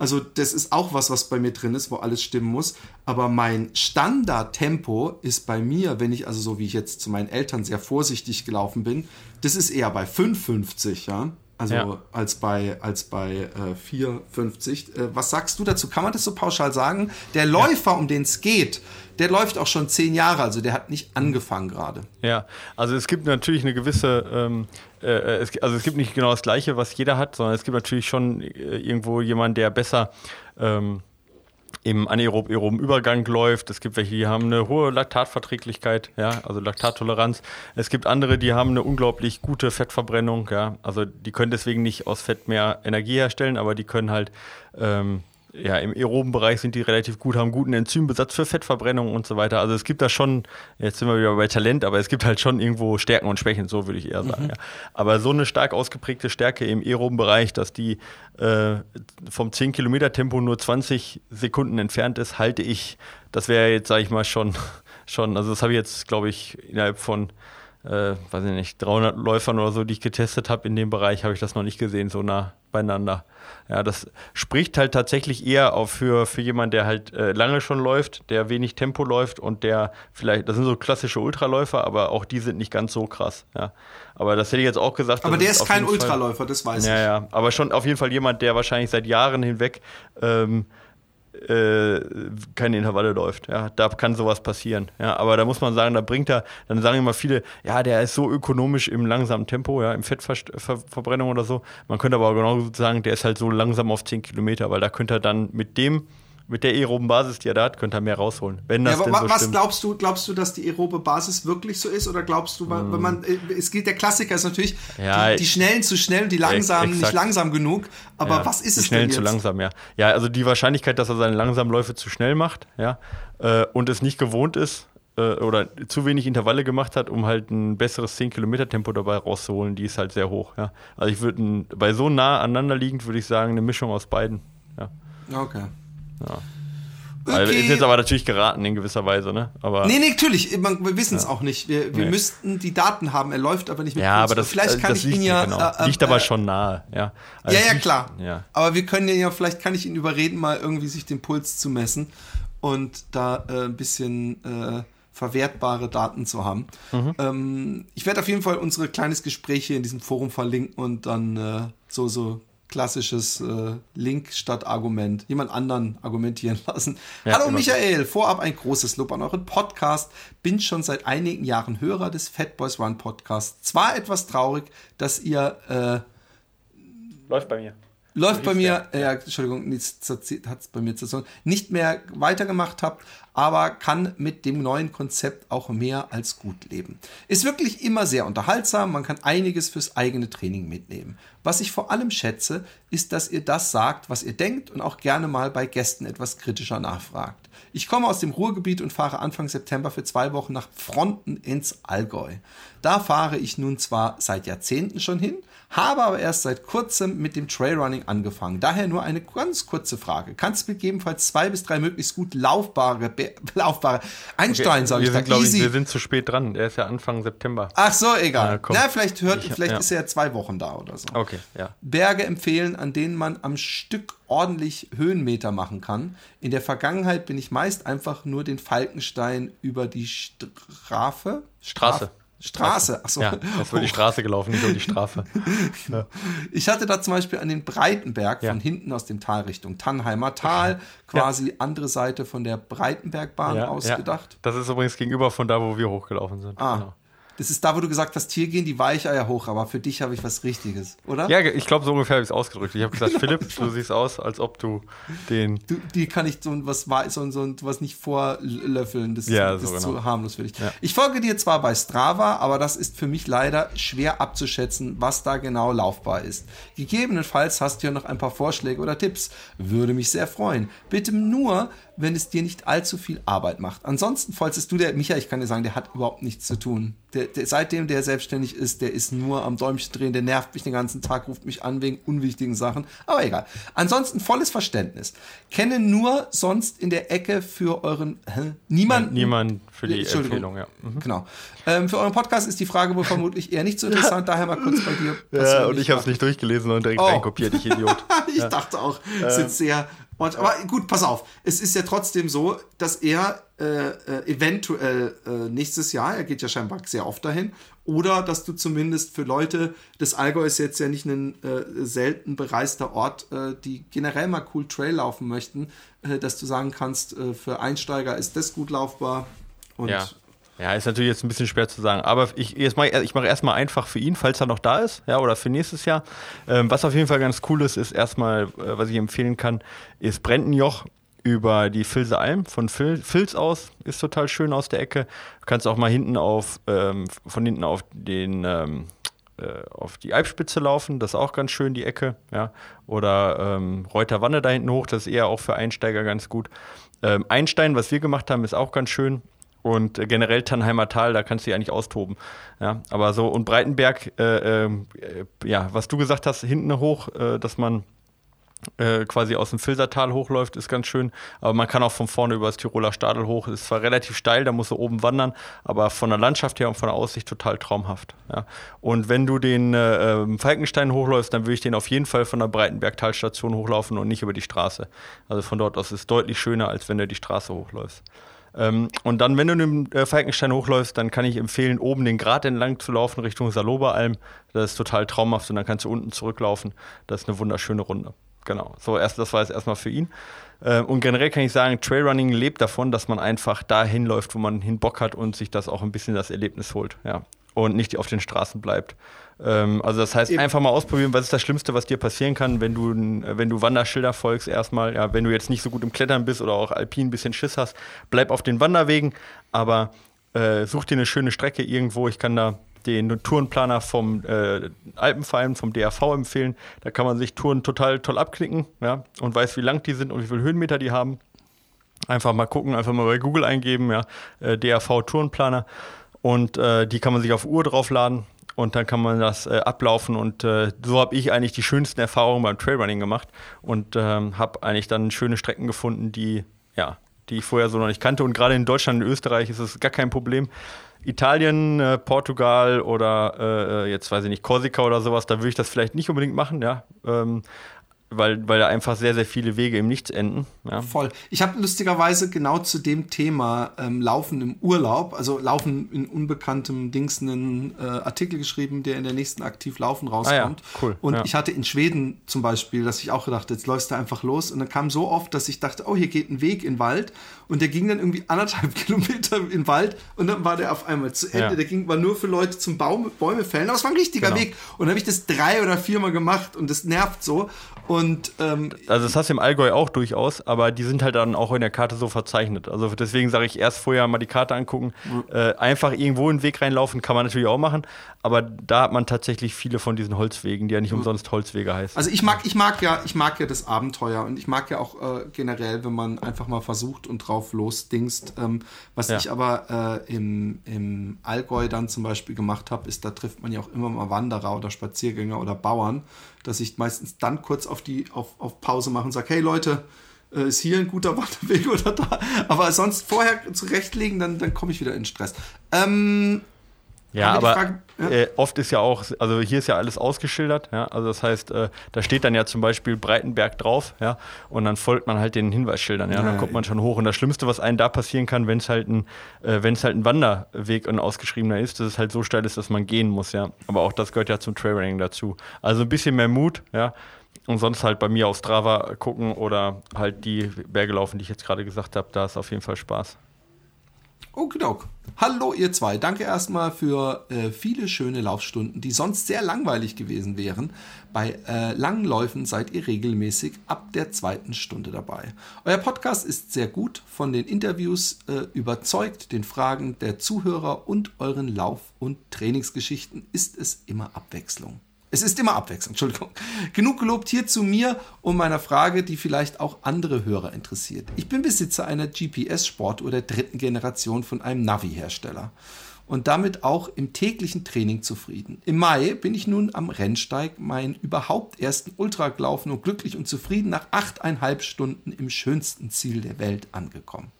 Also das ist auch was, was bei mir drin ist, wo alles stimmen muss. Aber mein Standardtempo ist bei mir, wenn ich also so wie ich jetzt zu meinen Eltern sehr vorsichtig gelaufen bin, das ist eher bei 5,50, ja. Also ja. als bei, als bei äh, 4,50. Äh, was sagst du dazu? Kann man das so pauschal sagen? Der Läufer, ja. um den es geht, der läuft auch schon zehn Jahre, also der hat nicht angefangen gerade. Ja, also es gibt natürlich eine gewisse, ähm, äh, es, also es gibt nicht genau das Gleiche, was jeder hat, sondern es gibt natürlich schon äh, irgendwo jemanden, der besser ähm, im anaeroben Übergang läuft. Es gibt welche, die haben eine hohe Laktatverträglichkeit, ja, also Laktattoleranz. Es gibt andere, die haben eine unglaublich gute Fettverbrennung, ja. Also die können deswegen nicht aus Fett mehr Energie herstellen, aber die können halt ähm, ja, im aeroben Bereich sind die relativ gut, haben guten Enzymbesatz für Fettverbrennung und so weiter. Also es gibt da schon, jetzt sind wir wieder bei Talent, aber es gibt halt schon irgendwo Stärken und Schwächen, so würde ich eher sagen. Mhm. Ja. Aber so eine stark ausgeprägte Stärke im aeroben Bereich, dass die äh, vom 10 Kilometer Tempo nur 20 Sekunden entfernt ist, halte ich, das wäre jetzt, sage ich mal, schon, schon, also das habe ich jetzt, glaube ich, innerhalb von äh, weiß ich nicht, 300 Läufern oder so, die ich getestet habe in dem Bereich, habe ich das noch nicht gesehen, so nah beieinander. Ja, das spricht halt tatsächlich eher auch für, für jemanden, der halt äh, lange schon läuft, der wenig Tempo läuft und der vielleicht, das sind so klassische Ultraläufer, aber auch die sind nicht ganz so krass. Ja. Aber das hätte ich jetzt auch gesagt. Aber der ist kein Ultraläufer, das weiß ja, ich. Ja, ja, aber schon auf jeden Fall jemand, der wahrscheinlich seit Jahren hinweg ähm, äh, keine Intervalle läuft. Ja, da kann sowas passieren. Ja, aber da muss man sagen, da bringt er, dann sagen immer viele, ja, der ist so ökonomisch im langsamen Tempo, ja, im Fettverbrennung oder so. Man könnte aber auch genau sagen, der ist halt so langsam auf 10 Kilometer, weil da könnte er dann mit dem mit der aeroben Basis, die er da hat, könnte er mehr rausholen. Wenn das ja, denn so was stimmt. glaubst du? Glaubst du, dass die aerobe Basis wirklich so ist? Oder glaubst du, mm. wenn man, äh, es geht, der Klassiker ist natürlich, ja, die, die, Schnellen zu schnell und die Langsamen nicht langsam genug. Aber ja, was ist es Schnellen denn jetzt? zu langsam, ja. Ja, also die Wahrscheinlichkeit, dass er seine langsamen Läufe zu schnell macht, ja, äh, und es nicht gewohnt ist, äh, oder zu wenig Intervalle gemacht hat, um halt ein besseres 10-Kilometer-Tempo dabei rauszuholen, die ist halt sehr hoch. Ja. Also ich würde bei so nah aneinander liegend, würde ich sagen, eine Mischung aus beiden. Ja. Okay. Ja. Okay. Ist jetzt aber natürlich geraten in gewisser Weise, ne? Aber nee, nee, natürlich. wir wissen es ja. auch nicht. Wir, wir nee. müssten die Daten haben. Er läuft aber nicht mit Ja, aber das, vielleicht äh, kann das ich ihn ja. Genau. Äh, liegt aber äh, schon nahe, ja. Also ja, ja, klar. Ja. Aber wir können ja, vielleicht kann ich ihn überreden, mal irgendwie sich den Puls zu messen und da äh, ein bisschen äh, verwertbare Daten zu haben. Mhm. Ähm, ich werde auf jeden Fall unsere kleines Gespräch hier in diesem Forum verlinken und dann äh, so, so klassisches äh, Link statt Argument. Jemand anderen argumentieren lassen. Ja, Hallo Michael, vorab ein großes Lob an euren Podcast. Bin schon seit einigen Jahren Hörer des Fat Boys Run Podcasts. Zwar etwas traurig, dass ihr äh, läuft bei mir. Läuft bei mir, äh, ja, Entschuldigung, hat es bei mir zu nicht mehr weitergemacht habt, aber kann mit dem neuen Konzept auch mehr als gut leben. Ist wirklich immer sehr unterhaltsam, man kann einiges fürs eigene Training mitnehmen. Was ich vor allem schätze, ist, dass ihr das sagt, was ihr denkt und auch gerne mal bei Gästen etwas kritischer nachfragt. Ich komme aus dem Ruhrgebiet und fahre Anfang September für zwei Wochen nach Fronten ins Allgäu. Da fahre ich nun zwar seit Jahrzehnten schon hin, habe aber erst seit kurzem mit dem Trailrunning angefangen. Daher nur eine ganz kurze Frage. Kannst du gegebenenfalls zwei bis drei möglichst gut laufbare, laufbare Einstein, okay, sage ich sind, da, easy. Ich, wir sind zu spät dran. Der ist ja Anfang September. Ach so, egal. Ja, Na, vielleicht hört, ich, vielleicht ja. ist er ja zwei Wochen da oder so. Okay, ja. Berge empfehlen, an denen man am Stück ordentlich Höhenmeter machen kann. In der Vergangenheit bin ich meist einfach nur den Falkenstein über die Strafe. Straße. Straße. Achso. Ja, ist über die Straße gelaufen, nicht um die Strafe. ja. Ich hatte da zum Beispiel an den Breitenberg ja. von hinten aus dem Tal Richtung Tannheimer Tal, quasi andere Seite von der Breitenbergbahn ausgedacht. Das ist übrigens gegenüber von da, wo wir hochgelaufen sind. Ah, genau. Das ist da, wo du gesagt hast, hier gehen die Weicheier hoch, aber für dich habe ich was Richtiges, oder? Ja, ich glaube, so ungefähr habe ich es ausgedrückt. Ich habe gesagt, Philipp, du siehst aus, als ob du den. Du, die kann ich so was, so, so was nicht vorlöffeln. Das, ja, das so ist genau. zu harmlos für dich. Ja. Ich folge dir zwar bei Strava, aber das ist für mich leider schwer abzuschätzen, was da genau laufbar ist. Gegebenenfalls hast du ja noch ein paar Vorschläge oder Tipps. Würde mich sehr freuen. Bitte nur, wenn es dir nicht allzu viel Arbeit macht. Ansonsten, falls du der, Micha, ich kann dir sagen, der hat überhaupt nichts zu tun. Der, der, seitdem der selbstständig ist, der ist nur am Däumchen drehen, der nervt mich den ganzen Tag, ruft mich an wegen unwichtigen Sachen. Aber egal. Ansonsten volles Verständnis. Kenne nur sonst in der Ecke für euren, hä? niemand. Ja, niemand für die Empfehlung, ja. Mhm. Genau. Ähm, für euren Podcast ist die Frage wohl vermutlich eher nicht so interessant, daher mal kurz bei dir. Ja, und ich habe es nicht durchgelesen und direkt oh. reinkopiert, ich Idiot. ich ja. dachte auch, es sind sehr und, aber gut, pass auf. Es ist ja trotzdem so, dass er äh, äh, eventuell äh, nächstes Jahr, er geht ja scheinbar sehr oft dahin, oder dass du zumindest für Leute, das Allgäu ist jetzt ja nicht ein äh, selten bereister Ort, äh, die generell mal cool Trail laufen möchten, äh, dass du sagen kannst, für Einsteiger ist das gut laufbar. Und ja. Ja, ist natürlich jetzt ein bisschen schwer zu sagen. Aber ich, ich mache ich mach erstmal einfach für ihn, falls er noch da ist, ja, oder für nächstes Jahr. Ähm, was auf jeden Fall ganz cool ist, ist erstmal, äh, was ich empfehlen kann, ist Brendenjoch über die Filse Alm von Fil Filz aus. Ist total schön aus der Ecke. Du kannst auch mal hinten auf, ähm, von hinten auf den, ähm, äh, auf die Alpspitze laufen, das ist auch ganz schön, die Ecke, ja. Oder ähm, Reuter Wanne da hinten hoch, das ist eher auch für Einsteiger ganz gut. Ähm, Einstein, was wir gemacht haben, ist auch ganz schön. Und generell Tannheimer Tal, da kannst du dich eigentlich austoben. Ja, aber so, und Breitenberg, äh, äh, ja, was du gesagt hast, hinten hoch, äh, dass man äh, quasi aus dem Filsertal hochläuft, ist ganz schön. Aber man kann auch von vorne über das Tiroler Stadel hoch. Ist zwar relativ steil, da musst du oben wandern, aber von der Landschaft her und von der Aussicht total traumhaft. Ja. Und wenn du den äh, ähm, Falkenstein hochläufst, dann würde ich den auf jeden Fall von der Breitenberg-Talstation hochlaufen und nicht über die Straße. Also von dort aus ist es deutlich schöner, als wenn du die Straße hochläufst. Ähm, und dann, wenn du den äh, Falkenstein hochläufst, dann kann ich empfehlen, oben den Grat entlang zu laufen Richtung Saloberalm. Das ist total traumhaft und dann kannst du unten zurücklaufen. Das ist eine wunderschöne Runde. Genau. So, erst, das war jetzt erstmal für ihn. Äh, und generell kann ich sagen, Trailrunning lebt davon, dass man einfach dahin läuft, wo man hin Bock hat und sich das auch ein bisschen das Erlebnis holt. Ja. Und nicht auf den Straßen bleibt. Ähm, also das heißt, Eben. einfach mal ausprobieren, was ist das Schlimmste, was dir passieren kann, wenn du, wenn du Wanderschilder folgst erstmal. Ja, wenn du jetzt nicht so gut im Klettern bist oder auch alpin ein bisschen Schiss hast, bleib auf den Wanderwegen, aber äh, such dir eine schöne Strecke irgendwo. Ich kann da den Tourenplaner vom äh, Alpenverein, vom DRV empfehlen. Da kann man sich Touren total toll abklicken ja, und weiß, wie lang die sind und wie viele Höhenmeter die haben. Einfach mal gucken, einfach mal bei Google eingeben, ja, äh, DRV Tourenplaner. Und äh, die kann man sich auf Uhr draufladen und dann kann man das äh, ablaufen und äh, so habe ich eigentlich die schönsten Erfahrungen beim Trailrunning gemacht und ähm, habe eigentlich dann schöne Strecken gefunden, die ja, die ich vorher so noch nicht kannte und gerade in Deutschland und Österreich ist es gar kein Problem. Italien, äh, Portugal oder äh, äh, jetzt weiß ich nicht, Korsika oder sowas, da würde ich das vielleicht nicht unbedingt machen, ja. Ähm, weil, weil da einfach sehr, sehr viele Wege im Nichts enden. Ja. Voll. Ich habe lustigerweise genau zu dem Thema ähm, Laufen im Urlaub, also Laufen in unbekanntem Dings einen äh, Artikel geschrieben, der in der nächsten Aktiv Laufen rauskommt. Ah ja, cool. Und ja. ich hatte in Schweden zum Beispiel, dass ich auch gedacht, jetzt läufst du einfach los. Und dann kam so oft, dass ich dachte, oh, hier geht ein Weg in den Wald. Und der ging dann irgendwie anderthalb Kilometer in den Wald und dann war der auf einmal zu Ende. Der ging war nur für Leute zum Baum, Bäume fällen, aber es war ein richtiger genau. Weg. Und dann habe ich das drei oder viermal gemacht und das nervt so. Und, ähm, also das hast du im Allgäu auch durchaus, aber die sind halt dann auch in der Karte so verzeichnet. Also deswegen sage ich erst vorher mal die Karte angucken. Mhm. Äh, einfach irgendwo in den Weg reinlaufen kann man natürlich auch machen, aber da hat man tatsächlich viele von diesen Holzwegen, die ja nicht mhm. umsonst Holzwege heißen. Also ich mag, ich mag ja, ich mag ja das Abenteuer und ich mag ja auch äh, generell, wenn man einfach mal versucht und drauf losdingst. Ähm, was ja. ich aber äh, im, im Allgäu dann zum Beispiel gemacht habe, ist, da trifft man ja auch immer mal Wanderer oder Spaziergänger oder Bauern dass ich meistens dann kurz auf die auf, auf Pause mache und sage, hey Leute, äh, ist hier ein guter Wanderweg oder da? Aber sonst vorher zurechtlegen, dann, dann komme ich wieder in Stress. Ähm, ja, aber Frage, ja? Äh, oft ist ja auch, also hier ist ja alles ausgeschildert, ja, also das heißt, äh, da steht dann ja zum Beispiel Breitenberg drauf, ja, und dann folgt man halt den Hinweisschildern, ja, ja dann kommt man schon hoch. Und das Schlimmste, was einem da passieren kann, wenn es halt ein, äh, wenn es halt ein Wanderweg und ausgeschriebener ist, dass es halt so steil ist, dass man gehen muss, ja. Aber auch das gehört ja zum Trailrunning dazu. Also ein bisschen mehr Mut, ja. Und sonst halt bei mir auf Strava gucken oder halt die Berge laufen, die ich jetzt gerade gesagt habe, da ist auf jeden Fall Spaß. Okidok. Hallo ihr zwei. Danke erstmal für äh, viele schöne Laufstunden, die sonst sehr langweilig gewesen wären. Bei äh, langen Läufen seid ihr regelmäßig ab der zweiten Stunde dabei. Euer Podcast ist sehr gut, von den Interviews äh, überzeugt, den Fragen der Zuhörer und euren Lauf- und Trainingsgeschichten ist es immer Abwechslung. Es ist immer Abwechslung, Entschuldigung. Genug gelobt hier zu mir und meiner Frage, die vielleicht auch andere Hörer interessiert. Ich bin Besitzer einer GPS-Sport- der dritten Generation von einem Navi-Hersteller und damit auch im täglichen Training zufrieden. Im Mai bin ich nun am Rennsteig meinen überhaupt ersten Ultra gelaufen und glücklich und zufrieden nach achteinhalb Stunden im schönsten Ziel der Welt angekommen.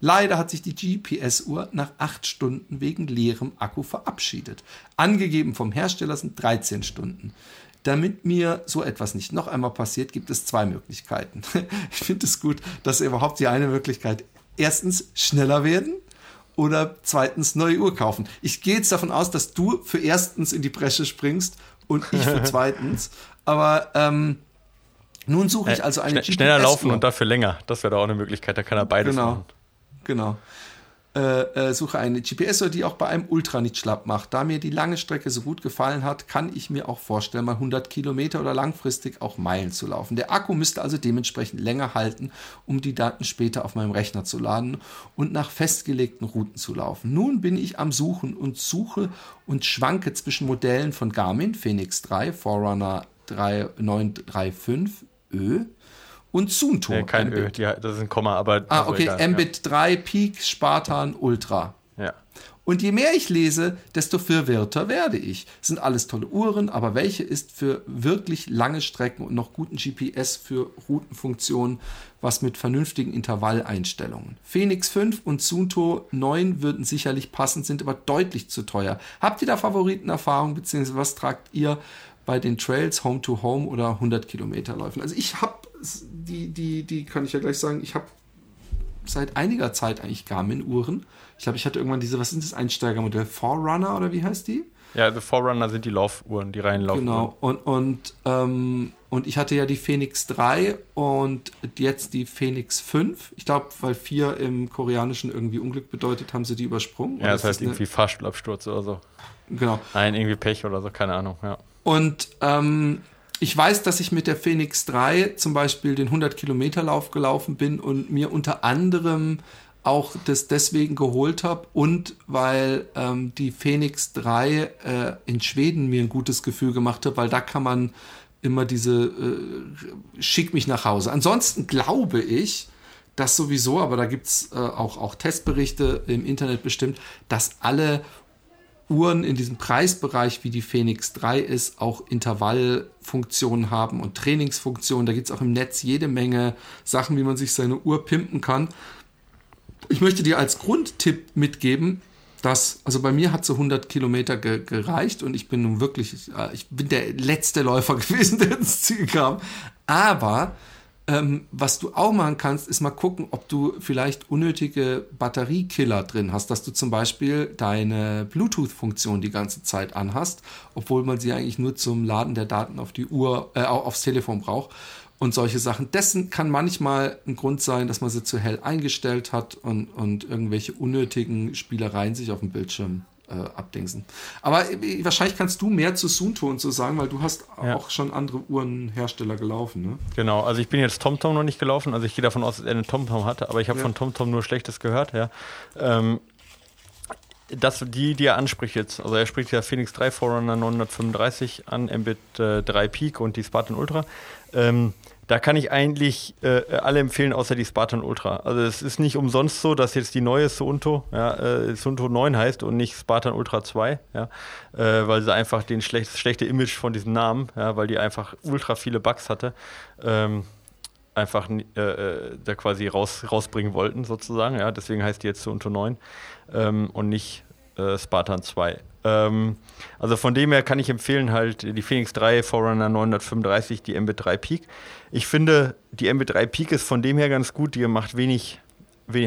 Leider hat sich die GPS-Uhr nach acht Stunden wegen leerem Akku verabschiedet. Angegeben vom Hersteller sind 13 Stunden. Damit mir so etwas nicht noch einmal passiert, gibt es zwei Möglichkeiten. Ich finde es gut, dass überhaupt die eine Möglichkeit erstens schneller werden oder zweitens neue Uhr kaufen. Ich gehe jetzt davon aus, dass du für erstens in die Bresche springst und ich für zweitens. Aber ähm, nun suche ich äh, also eine Schne Schneller laufen und dafür länger. Das wäre doch auch eine Möglichkeit. Da kann er beides genau. machen. Genau. Äh, äh, suche eine GPS-Uhr, die auch bei einem Ultra nicht schlapp macht. Da mir die lange Strecke so gut gefallen hat, kann ich mir auch vorstellen, mal 100 Kilometer oder langfristig auch Meilen zu laufen. Der Akku müsste also dementsprechend länger halten, um die Daten später auf meinem Rechner zu laden und nach festgelegten Routen zu laufen. Nun bin ich am Suchen und suche und schwanke zwischen Modellen von Garmin, Phoenix 3, Forerunner 3935, Ö, und Zunto. Ja, kein Ö, die, das ist ein Komma, aber. Ah, okay, egal, Mbit ja. 3, Peak, Spartan, Ultra. Ja. Und je mehr ich lese, desto verwirrter werde ich. sind alles tolle Uhren, aber welche ist für wirklich lange Strecken und noch guten GPS für Routenfunktionen, was mit vernünftigen Intervalleinstellungen? Phoenix 5 und Zunto 9 würden sicherlich passen, sind aber deutlich zu teuer. Habt ihr da Favoritenerfahrung, beziehungsweise was tragt ihr bei den Trails Home to Home oder 100 Kilometer Läufen? Also ich habe die, die, die kann ich ja gleich sagen, ich habe seit einiger Zeit eigentlich Garmin-Uhren. Ich glaube, ich hatte irgendwann diese, was sind das, Einsteigermodell? Forerunner oder wie heißt die? Ja, die Forerunner sind die Laufuhren, die reinen Laufuhren. Genau, und, und, ähm, und ich hatte ja die Phoenix 3 und jetzt die Phoenix 5. Ich glaube, weil 4 im Koreanischen irgendwie Unglück bedeutet, haben sie die übersprungen. Ja, das heißt irgendwie Fahrstuhlabsturz oder so. Genau. Nein, irgendwie Pech oder so, keine Ahnung, ja. Und ähm, ich weiß, dass ich mit der Phoenix 3 zum Beispiel den 100-Kilometer-Lauf gelaufen bin und mir unter anderem auch das deswegen geholt habe und weil ähm, die Phoenix 3 äh, in Schweden mir ein gutes Gefühl gemacht hat, weil da kann man immer diese äh, schick mich nach Hause. Ansonsten glaube ich, dass sowieso, aber da gibt es äh, auch, auch Testberichte im Internet bestimmt, dass alle Uhren in diesem Preisbereich, wie die Phoenix 3 ist, auch Intervallfunktionen haben und Trainingsfunktionen. Da gibt es auch im Netz jede Menge Sachen, wie man sich seine Uhr pimpen kann. Ich möchte dir als Grundtipp mitgeben, dass, also bei mir hat so 100 Kilometer ge gereicht und ich bin nun wirklich, äh, ich bin der letzte Läufer gewesen, der ins Ziel kam. Aber ähm, was du auch machen kannst, ist mal gucken, ob du vielleicht unnötige Batteriekiller drin hast, dass du zum Beispiel deine Bluetooth-Funktion die ganze Zeit anhast, obwohl man sie eigentlich nur zum Laden der Daten auf die Uhr, äh, aufs Telefon braucht und solche Sachen. Dessen kann manchmal ein Grund sein, dass man sie zu hell eingestellt hat und, und irgendwelche unnötigen Spielereien sich auf dem Bildschirm äh, abdingsen. Aber äh, wahrscheinlich kannst du mehr zu Sunto und so sagen, weil du hast ja. auch schon andere Uhrenhersteller gelaufen, ne? Genau, also ich bin jetzt TomTom noch nicht gelaufen, also ich gehe davon aus, dass er eine TomTom hatte, aber ich habe ja. von TomTom nur Schlechtes gehört, ja. Ähm, das, die, die er anspricht jetzt, also er spricht ja Phoenix 3 Forerunner 935 an, Mbit äh, 3 Peak und die Spartan Ultra. Ähm, da kann ich eigentlich äh, alle empfehlen, außer die Spartan Ultra. Also es ist nicht umsonst so, dass jetzt die neue Suunto, ja, äh, Suunto 9 heißt und nicht Spartan Ultra 2, ja, äh, weil sie einfach den schlecht, schlechte Image von diesem Namen, ja, weil die einfach ultra viele Bugs hatte, ähm, einfach äh, äh, da quasi raus, rausbringen wollten sozusagen. Ja, deswegen heißt die jetzt Suunto 9 ähm, und nicht äh, Spartan 2. Ähm, also von dem her kann ich empfehlen halt die Phoenix 3 Forerunner 935, die MB3 Peak. Ich finde, die MB3 Peak ist von dem her ganz gut, die macht wenig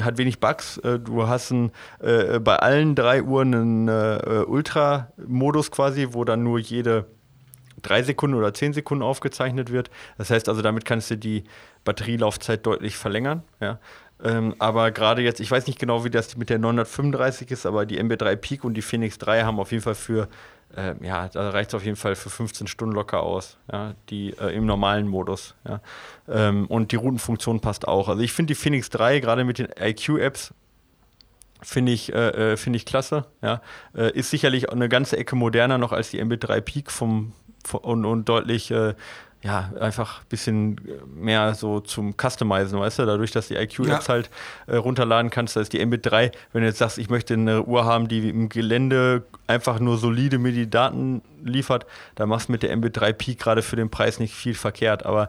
hat wenig Bugs. Äh, du hast ein, äh, bei allen drei Uhren einen äh, Ultra-Modus quasi, wo dann nur jede drei Sekunden oder zehn Sekunden aufgezeichnet wird. Das heißt also, damit kannst du die Batterielaufzeit deutlich verlängern. Ja. Ähm, aber gerade jetzt, ich weiß nicht genau, wie das mit der 935 ist, aber die MB3 Peak und die Phoenix 3 haben auf jeden Fall für, äh, ja, da reicht es auf jeden Fall für 15 Stunden locker aus, ja, die äh, im normalen Modus. Ja. Ähm, und die Routenfunktion passt auch. Also ich finde die Phoenix 3 gerade mit den IQ-Apps finde ich, äh, äh, find ich klasse. Ja. Äh, ist sicherlich eine ganze Ecke moderner noch als die MB3 Peak vom, vom und, und deutlich äh, ja, einfach ein bisschen mehr so zum Customizen, weißt du, dadurch, dass die IQ-Apps ja. halt äh, runterladen kannst, da ist die Mbit 3, wenn du jetzt sagst, ich möchte eine Uhr haben, die im Gelände einfach nur solide mir die Daten liefert, da machst du mit der Mbit 3 Peak gerade für den Preis nicht viel verkehrt, aber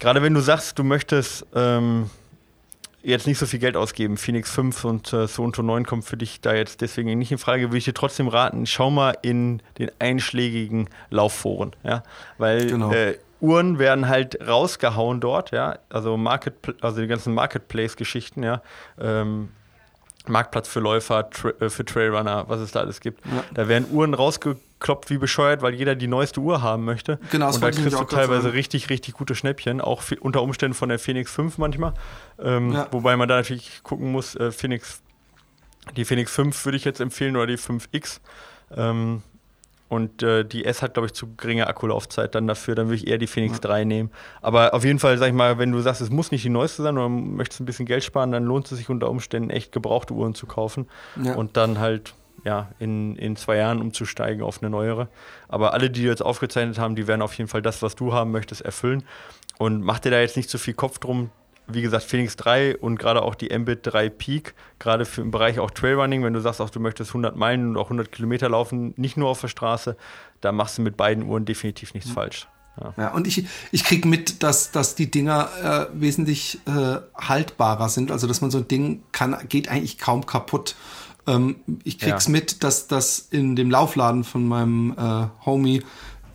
gerade wenn du sagst, du möchtest ähm, jetzt nicht so viel Geld ausgeben. Phoenix 5 und äh, Sounto 9 kommt für dich da jetzt deswegen nicht in Frage. Würde ich dir trotzdem raten, schau mal in den einschlägigen Laufforen, ja, weil genau. äh, Uhren werden halt rausgehauen dort, ja, also Market, also die ganzen Marketplace-Geschichten, ja. Ähm, Marktplatz für Läufer, tra äh, für Trailrunner, was es da alles gibt. Ja. Da werden Uhren rausgekloppt wie bescheuert, weil jeder die neueste Uhr haben möchte. Genau, das Und da kriegst du teilweise sagen. richtig, richtig gute Schnäppchen, auch unter Umständen von der Phoenix 5 manchmal. Ähm, ja. Wobei man da natürlich gucken muss, äh, Phoenix, die Phoenix 5 würde ich jetzt empfehlen oder die 5X. Ähm, und äh, die S hat, glaube ich, zu geringe Akkulaufzeit dann dafür. Dann würde ich eher die Phoenix ja. 3 nehmen. Aber auf jeden Fall, sag ich mal, wenn du sagst, es muss nicht die neueste sein oder möchtest ein bisschen Geld sparen, dann lohnt es sich unter Umständen echt gebrauchte Uhren zu kaufen. Ja. Und dann halt ja, in, in zwei Jahren umzusteigen auf eine neuere. Aber alle, die jetzt aufgezeichnet haben, die werden auf jeden Fall das, was du haben möchtest, erfüllen. Und mach dir da jetzt nicht zu viel Kopf drum wie gesagt, Phoenix 3 und gerade auch die Mbit 3 Peak, gerade für im Bereich auch Trailrunning, wenn du sagst, auch du möchtest 100 Meilen und auch 100 Kilometer laufen, nicht nur auf der Straße, da machst du mit beiden Uhren definitiv nichts mhm. falsch. Ja. ja, und ich, ich kriege mit, dass, dass die Dinger äh, wesentlich äh, haltbarer sind. Also, dass man so ein Ding kann, geht eigentlich kaum kaputt. Ähm, ich krieg's ja. mit, dass das in dem Laufladen von meinem äh, Homie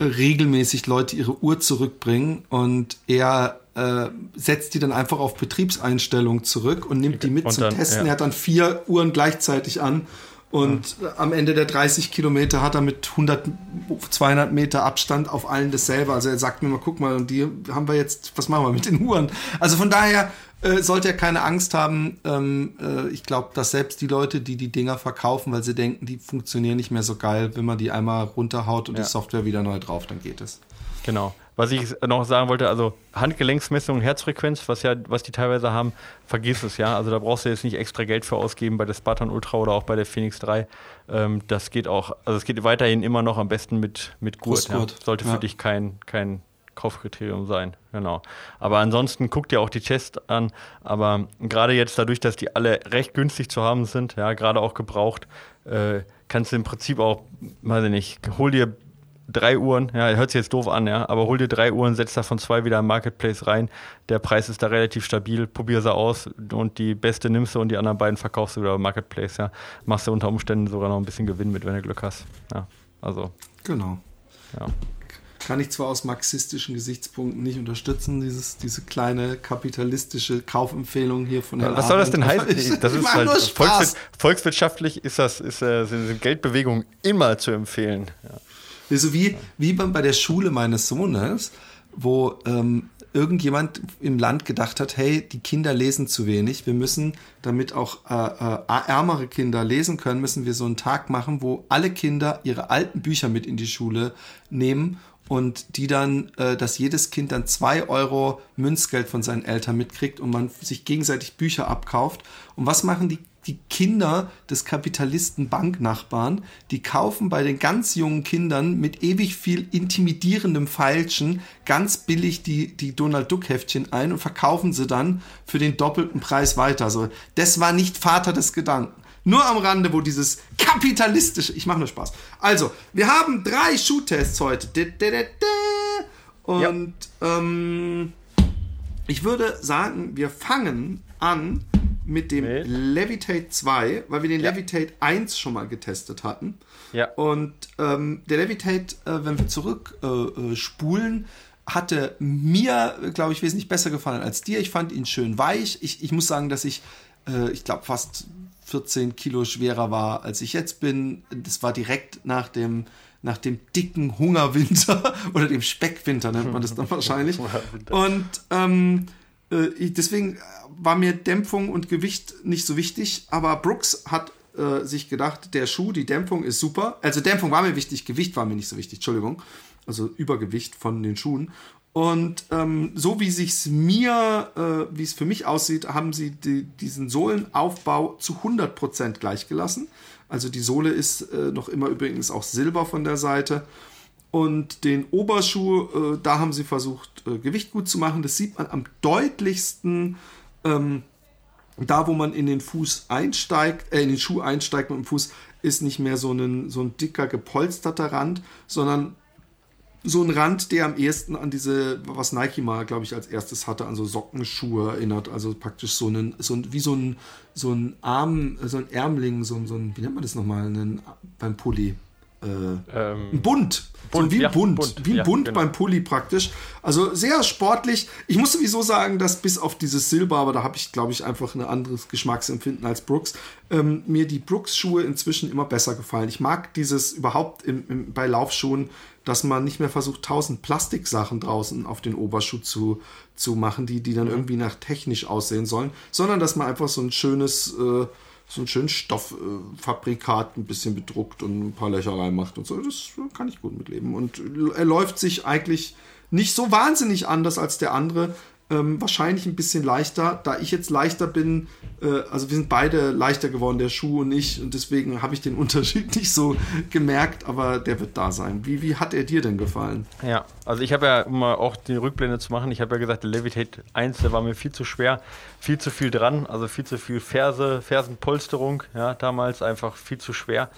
regelmäßig Leute ihre Uhr zurückbringen und er äh, setzt die dann einfach auf Betriebseinstellung zurück und nimmt die mit und zum dann, Testen. Ja. Er hat dann vier Uhren gleichzeitig an und ja. am Ende der 30 Kilometer hat er mit 100, 200 Meter Abstand auf allen dasselbe. Also er sagt mir mal, guck mal, und die haben wir jetzt, was machen wir mit den Uhren? Also von daher äh, sollte er keine Angst haben. Ähm, äh, ich glaube, dass selbst die Leute, die die Dinger verkaufen, weil sie denken, die funktionieren nicht mehr so geil, wenn man die einmal runterhaut und ja. die Software wieder neu drauf, dann geht es. Genau. Was ich noch sagen wollte, also Handgelenksmessung, Herzfrequenz, was ja, was die teilweise haben, vergiss es, ja. Also da brauchst du jetzt nicht extra Geld für ausgeben bei der Spartan Ultra oder auch bei der Phoenix 3. Ähm, das geht auch, also es geht weiterhin immer noch am besten mit, mit Gurt. Ja. Sollte ja. für dich kein, kein Kaufkriterium sein, genau. Aber ansonsten guck dir auch die Tests an. Aber gerade jetzt dadurch, dass die alle recht günstig zu haben sind, ja, gerade auch gebraucht, äh, kannst du im Prinzip auch, weiß ich nicht, hol dir drei Uhren, ja, hört sich jetzt doof an, ja, aber hol dir drei Uhren, setz davon zwei wieder im Marketplace rein. Der Preis ist da relativ stabil, probier sie aus und die beste nimmst du und die anderen beiden verkaufst du wieder im Marketplace, ja. Machst du unter Umständen sogar noch ein bisschen Gewinn mit, wenn du Glück hast. Ja, also. Genau. Ja. kann ich zwar aus marxistischen Gesichtspunkten nicht unterstützen, dieses, diese kleine kapitalistische Kaufempfehlung hier von Herrn Was soll das denn heißen? Ich, das ist halt volkswir volkswirtschaftlich ist das, ist, äh, sind Geldbewegungen immer zu empfehlen. Ja. So wie, wie bei der Schule meines Sohnes, wo ähm, irgendjemand im Land gedacht hat, hey, die Kinder lesen zu wenig. Wir müssen, damit auch äh, äh, ärmere Kinder lesen können, müssen wir so einen Tag machen, wo alle Kinder ihre alten Bücher mit in die Schule nehmen und die dann, äh, dass jedes Kind dann zwei Euro Münzgeld von seinen Eltern mitkriegt und man sich gegenseitig Bücher abkauft. Und was machen die die Kinder des Kapitalisten Banknachbarn, die kaufen bei den ganz jungen Kindern mit ewig viel intimidierendem Feilschen ganz billig die, die Donald Duck Heftchen ein und verkaufen sie dann für den doppelten Preis weiter. Also, das war nicht Vater des Gedanken. Nur am Rande, wo dieses kapitalistische, ich mache nur Spaß. Also, wir haben drei Schuhtests heute. Und ja. ähm, ich würde sagen, wir fangen an mit dem nee. Levitate 2, weil wir den ja. Levitate 1 schon mal getestet hatten. Ja. Und ähm, der Levitate, äh, wenn wir zurück äh, äh, hatte mir, glaube ich, wesentlich besser gefallen als dir. Ich fand ihn schön weich. Ich, ich muss sagen, dass ich, äh, ich glaube, fast 14 Kilo schwerer war, als ich jetzt bin. Das war direkt nach dem, nach dem dicken Hungerwinter oder dem Speckwinter nennt man das dann wahrscheinlich. Und ähm, äh, deswegen war mir Dämpfung und Gewicht nicht so wichtig, aber Brooks hat äh, sich gedacht, der Schuh, die Dämpfung ist super. Also Dämpfung war mir wichtig, Gewicht war mir nicht so wichtig, Entschuldigung. Also Übergewicht von den Schuhen. Und ähm, so wie sich's mir, äh, wie es für mich aussieht, haben sie die, diesen Sohlenaufbau zu 100% gleich gelassen. Also die Sohle ist äh, noch immer übrigens auch silber von der Seite. Und den Oberschuh, äh, da haben sie versucht, äh, Gewicht gut zu machen. Das sieht man am deutlichsten ähm, da, wo man in den Fuß einsteigt, äh, in den Schuh einsteigt mit dem Fuß, ist nicht mehr so ein, so ein dicker, gepolsterter Rand, sondern so ein Rand, der am ehesten an diese, was Nike mal, glaube ich, als erstes hatte, an so Sockenschuhe erinnert. Also praktisch so einen, so ein, wie so ein, so ein Arm, so ein Ärmling, so ein, so ein wie nennt man das nochmal, einen, beim Pulli? Äh, ähm, ein Bund. Bund, so wie ein ja, Bund, Bund, wie ein ja, Bund genau. beim Pulli praktisch. Also sehr sportlich. Ich muss sowieso sagen, dass bis auf dieses Silber, aber da habe ich, glaube ich, einfach ein anderes Geschmacksempfinden als Brooks, ähm, mir die Brooks-Schuhe inzwischen immer besser gefallen. Ich mag dieses überhaupt im, im, bei Laufschuhen, dass man nicht mehr versucht, tausend Plastiksachen draußen auf den Oberschuh zu, zu machen, die, die dann mhm. irgendwie nach technisch aussehen sollen, sondern dass man einfach so ein schönes äh, so ein schönes Stofffabrikat ein bisschen bedruckt und ein paar Löcher reinmacht und so. Das kann ich gut mitleben. Und er läuft sich eigentlich nicht so wahnsinnig anders als der andere. Ähm, wahrscheinlich ein bisschen leichter. Da ich jetzt leichter bin, äh, also wir sind beide leichter geworden, der Schuh und ich, und deswegen habe ich den Unterschied nicht so gemerkt, aber der wird da sein. Wie, wie hat er dir denn gefallen? Ja, also ich habe ja, um mal auch die Rückblende zu machen, ich habe ja gesagt, der Levitate 1, der war mir viel zu schwer, viel zu viel dran, also viel zu viel Ferse, Fersenpolsterung, ja, damals einfach viel zu schwer.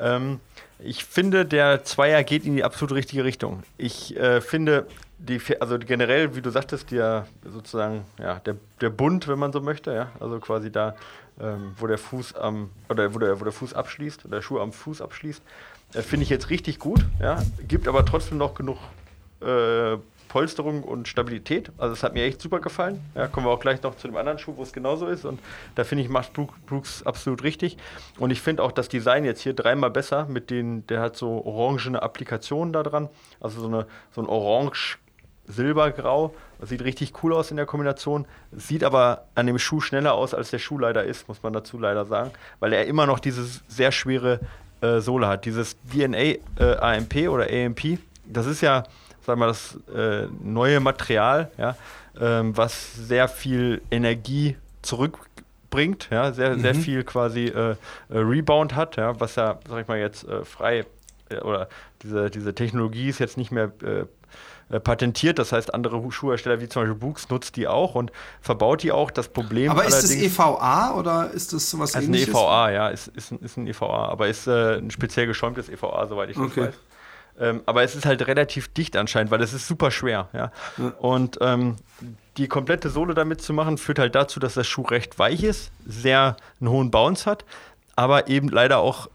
Ähm, ich finde, der Zweier geht in die absolut richtige Richtung. Ich äh, finde, die, also generell, wie du sagtest, der sozusagen, ja, der, der Bund, wenn man so möchte, ja, also quasi da, ähm, wo der Fuß am, oder wo der, wo der Fuß abschließt, oder der Schuh am Fuß abschließt, äh, finde ich jetzt richtig gut, ja, gibt aber trotzdem noch genug äh, Polsterung und Stabilität. Also es hat mir echt super gefallen. Ja, kommen wir auch gleich noch zu dem anderen Schuh, wo es genauso ist. Und da finde ich, macht Brooks absolut richtig. Und ich finde auch das Design jetzt hier dreimal besser mit den, der hat so orangene Applikationen da dran. Also so, eine, so ein orange silbergrau. Das sieht richtig cool aus in der Kombination. Sieht aber an dem Schuh schneller aus, als der Schuh leider ist, muss man dazu leider sagen. Weil er immer noch dieses sehr schwere äh, Sohle hat. Dieses DNA äh, AMP oder AMP, das ist ja sagen wir, das äh, neue Material, ja, ähm, was sehr viel Energie zurückbringt, ja, sehr, mhm. sehr viel quasi äh, äh, Rebound hat, ja, was ja, sag ich mal, jetzt äh, frei oder diese, diese Technologie ist jetzt nicht mehr äh, patentiert, das heißt, andere Schuhhersteller wie zum Beispiel Books nutzt die auch und verbaut die auch. Das Problem Aber ist das EVA oder ist das sowas also ähnliches? Ist ein EVA, ja, ist, ist, ist ein EVA, aber ist ein speziell geschäumtes EVA, soweit ich das okay. weiß. Ähm, aber es ist halt relativ dicht anscheinend, weil es ist super schwer. Ja? ja. Und ähm, die komplette Sohle damit zu machen, führt halt dazu, dass der Schuh recht weich ist, sehr einen hohen Bounce hat, aber eben leider auch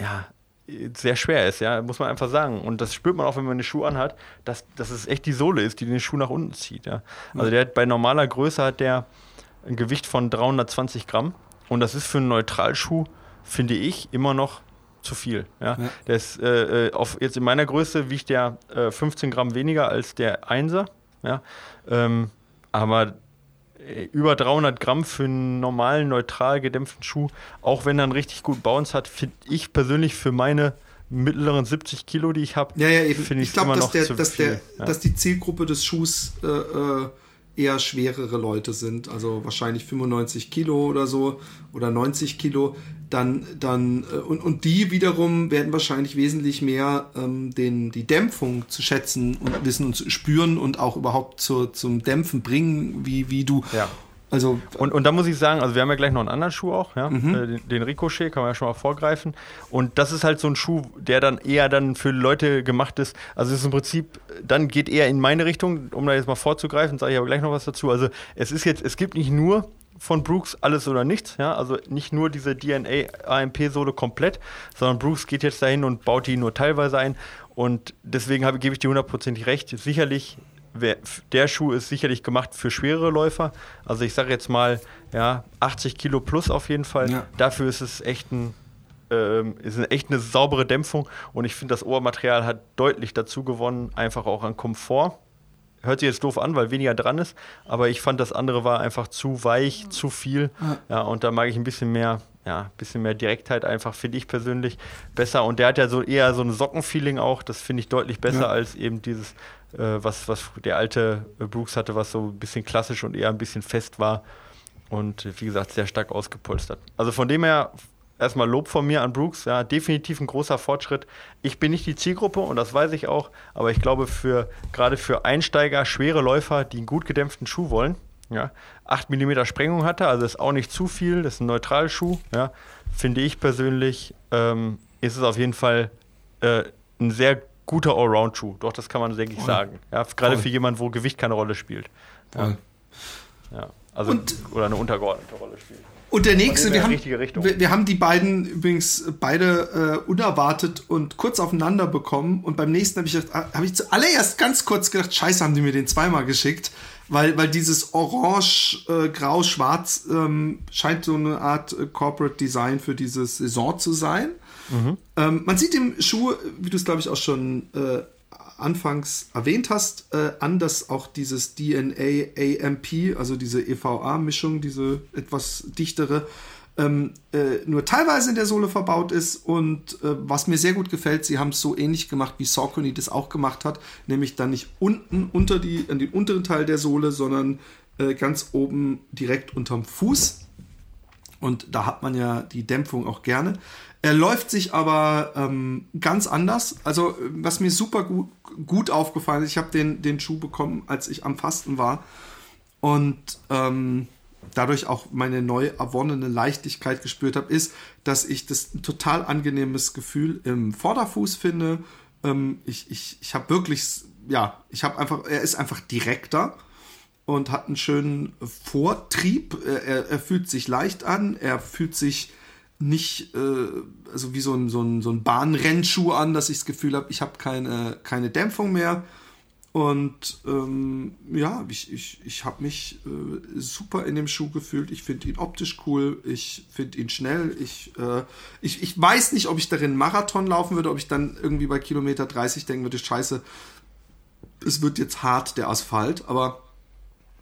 ja, sehr schwer ist, ja, muss man einfach sagen. Und das spürt man auch, wenn man eine Schuh anhat, dass, dass es echt die Sohle ist, die den Schuh nach unten zieht. Ja. Also der hat bei normaler Größe hat der ein Gewicht von 320 Gramm. Und das ist für einen Neutralschuh, finde ich, immer noch zu viel. Ja. ja. Der ist, äh, äh auf, jetzt in meiner Größe wiegt der äh, 15 Gramm weniger als der Einser. Ja. Ähm, aber über 300 Gramm für einen normalen, neutral gedämpften Schuh, auch wenn er einen richtig gut Bounce hat, finde ich persönlich für meine mittleren 70 Kilo, die ich habe, ja, ja, finde ich, ich glaube, dass, der, dass, der, ja. dass die Zielgruppe des Schuhs äh, äh, eher schwerere Leute sind, also wahrscheinlich 95 Kilo oder so oder 90 Kilo, dann, dann äh, und, und die wiederum werden wahrscheinlich wesentlich mehr ähm, den, die Dämpfung zu schätzen und wissen und zu spüren und auch überhaupt zu, zum Dämpfen bringen, wie, wie du. Ja. Also, und, und da muss ich sagen, also wir haben ja gleich noch einen anderen Schuh auch, ja? Mhm. Äh, den, den, Ricochet, kann man ja schon mal vorgreifen. Und das ist halt so ein Schuh, der dann eher dann für Leute gemacht ist. Also es ist im Prinzip, dann geht eher in meine Richtung, um da jetzt mal vorzugreifen, sage ich aber gleich noch was dazu. Also es ist jetzt, es gibt nicht nur von Brooks alles oder nichts. Ja? Also nicht nur diese DNA-AMP-Sohle komplett, sondern Brooks geht jetzt dahin und baut die nur teilweise ein. Und deswegen habe, gebe ich dir hundertprozentig recht. Sicherlich, der Schuh ist sicherlich gemacht für schwerere Läufer. Also ich sage jetzt mal, ja, 80 Kilo plus auf jeden Fall. Ja. Dafür ist es echt ein ähm, ist echt eine saubere Dämpfung und ich finde, das Ohrmaterial hat deutlich dazu gewonnen, einfach auch an Komfort hört sich jetzt doof an, weil weniger dran ist, aber ich fand das andere war einfach zu weich, zu viel. Ja, und da mag ich ein bisschen mehr, ja, ein bisschen mehr Direktheit einfach, finde ich persönlich besser. Und der hat ja so eher so ein Sockenfeeling auch, das finde ich deutlich besser ja. als eben dieses, was, was der alte Brooks hatte, was so ein bisschen klassisch und eher ein bisschen fest war. Und wie gesagt, sehr stark ausgepolstert. Also von dem her erstmal Lob von mir an Brooks. Ja, definitiv ein großer Fortschritt. Ich bin nicht die Zielgruppe und das weiß ich auch, aber ich glaube, für, gerade für Einsteiger, schwere Läufer, die einen gut gedämpften Schuh wollen, ja, 8 mm Sprengung hatte, also ist auch nicht zu viel, das ist ein Neutralschuh, ja, finde ich persönlich, ähm, ist es auf jeden Fall äh, ein sehr guter Allround-Schuh. Doch, das kann man, denke ich, sagen. Ja, gerade für jemanden, wo Gewicht keine Rolle spielt. Ja. ja. Also, und, oder eine untergeordnete Rolle spielt. Und der nächste, wir haben, wir, wir, haben die beiden übrigens beide äh, unerwartet und kurz aufeinander bekommen. Und beim nächsten habe ich, hab ich zuallererst ganz kurz gedacht, scheiße, haben die mir den zweimal geschickt. Weil, weil dieses Orange, äh, Grau, Schwarz ähm, scheint so eine Art äh, Corporate Design für diese Saison zu sein. Mhm. Ähm, man sieht dem Schuh, wie du es glaube ich auch schon äh, anfangs erwähnt hast, äh, an, dass auch dieses DNA AMP, also diese EVA-Mischung, diese etwas dichtere, ähm, äh, nur teilweise in der Sohle verbaut ist. Und äh, was mir sehr gut gefällt, sie haben es so ähnlich gemacht, wie Saucony das auch gemacht hat, nämlich dann nicht unten unter die, an den unteren Teil der Sohle, sondern äh, ganz oben direkt unterm Fuß. Und da hat man ja die Dämpfung auch gerne. Er läuft sich aber ähm, ganz anders. Also, was mir super gut, gut aufgefallen ist, ich habe den, den Schuh bekommen, als ich am Fasten war. Und ähm, dadurch auch meine neu erwonnene Leichtigkeit gespürt habe, ist, dass ich das ein total angenehmes Gefühl im Vorderfuß finde. Ähm, ich ich, ich habe wirklich, ja, ich habe einfach, er ist einfach direkter und hat einen schönen Vortrieb. Er, er fühlt sich leicht an, er fühlt sich nicht äh, also wie so ein, so ein, so ein Bahnrennschuh an, dass ich das Gefühl habe, ich habe keine, keine Dämpfung mehr. Und ähm, ja, ich, ich, ich habe mich äh, super in dem Schuh gefühlt. Ich finde ihn optisch cool, ich finde ihn schnell. Ich, äh, ich, ich weiß nicht, ob ich darin Marathon laufen würde, ob ich dann irgendwie bei Kilometer 30 denken würde, scheiße, es wird jetzt hart, der Asphalt, aber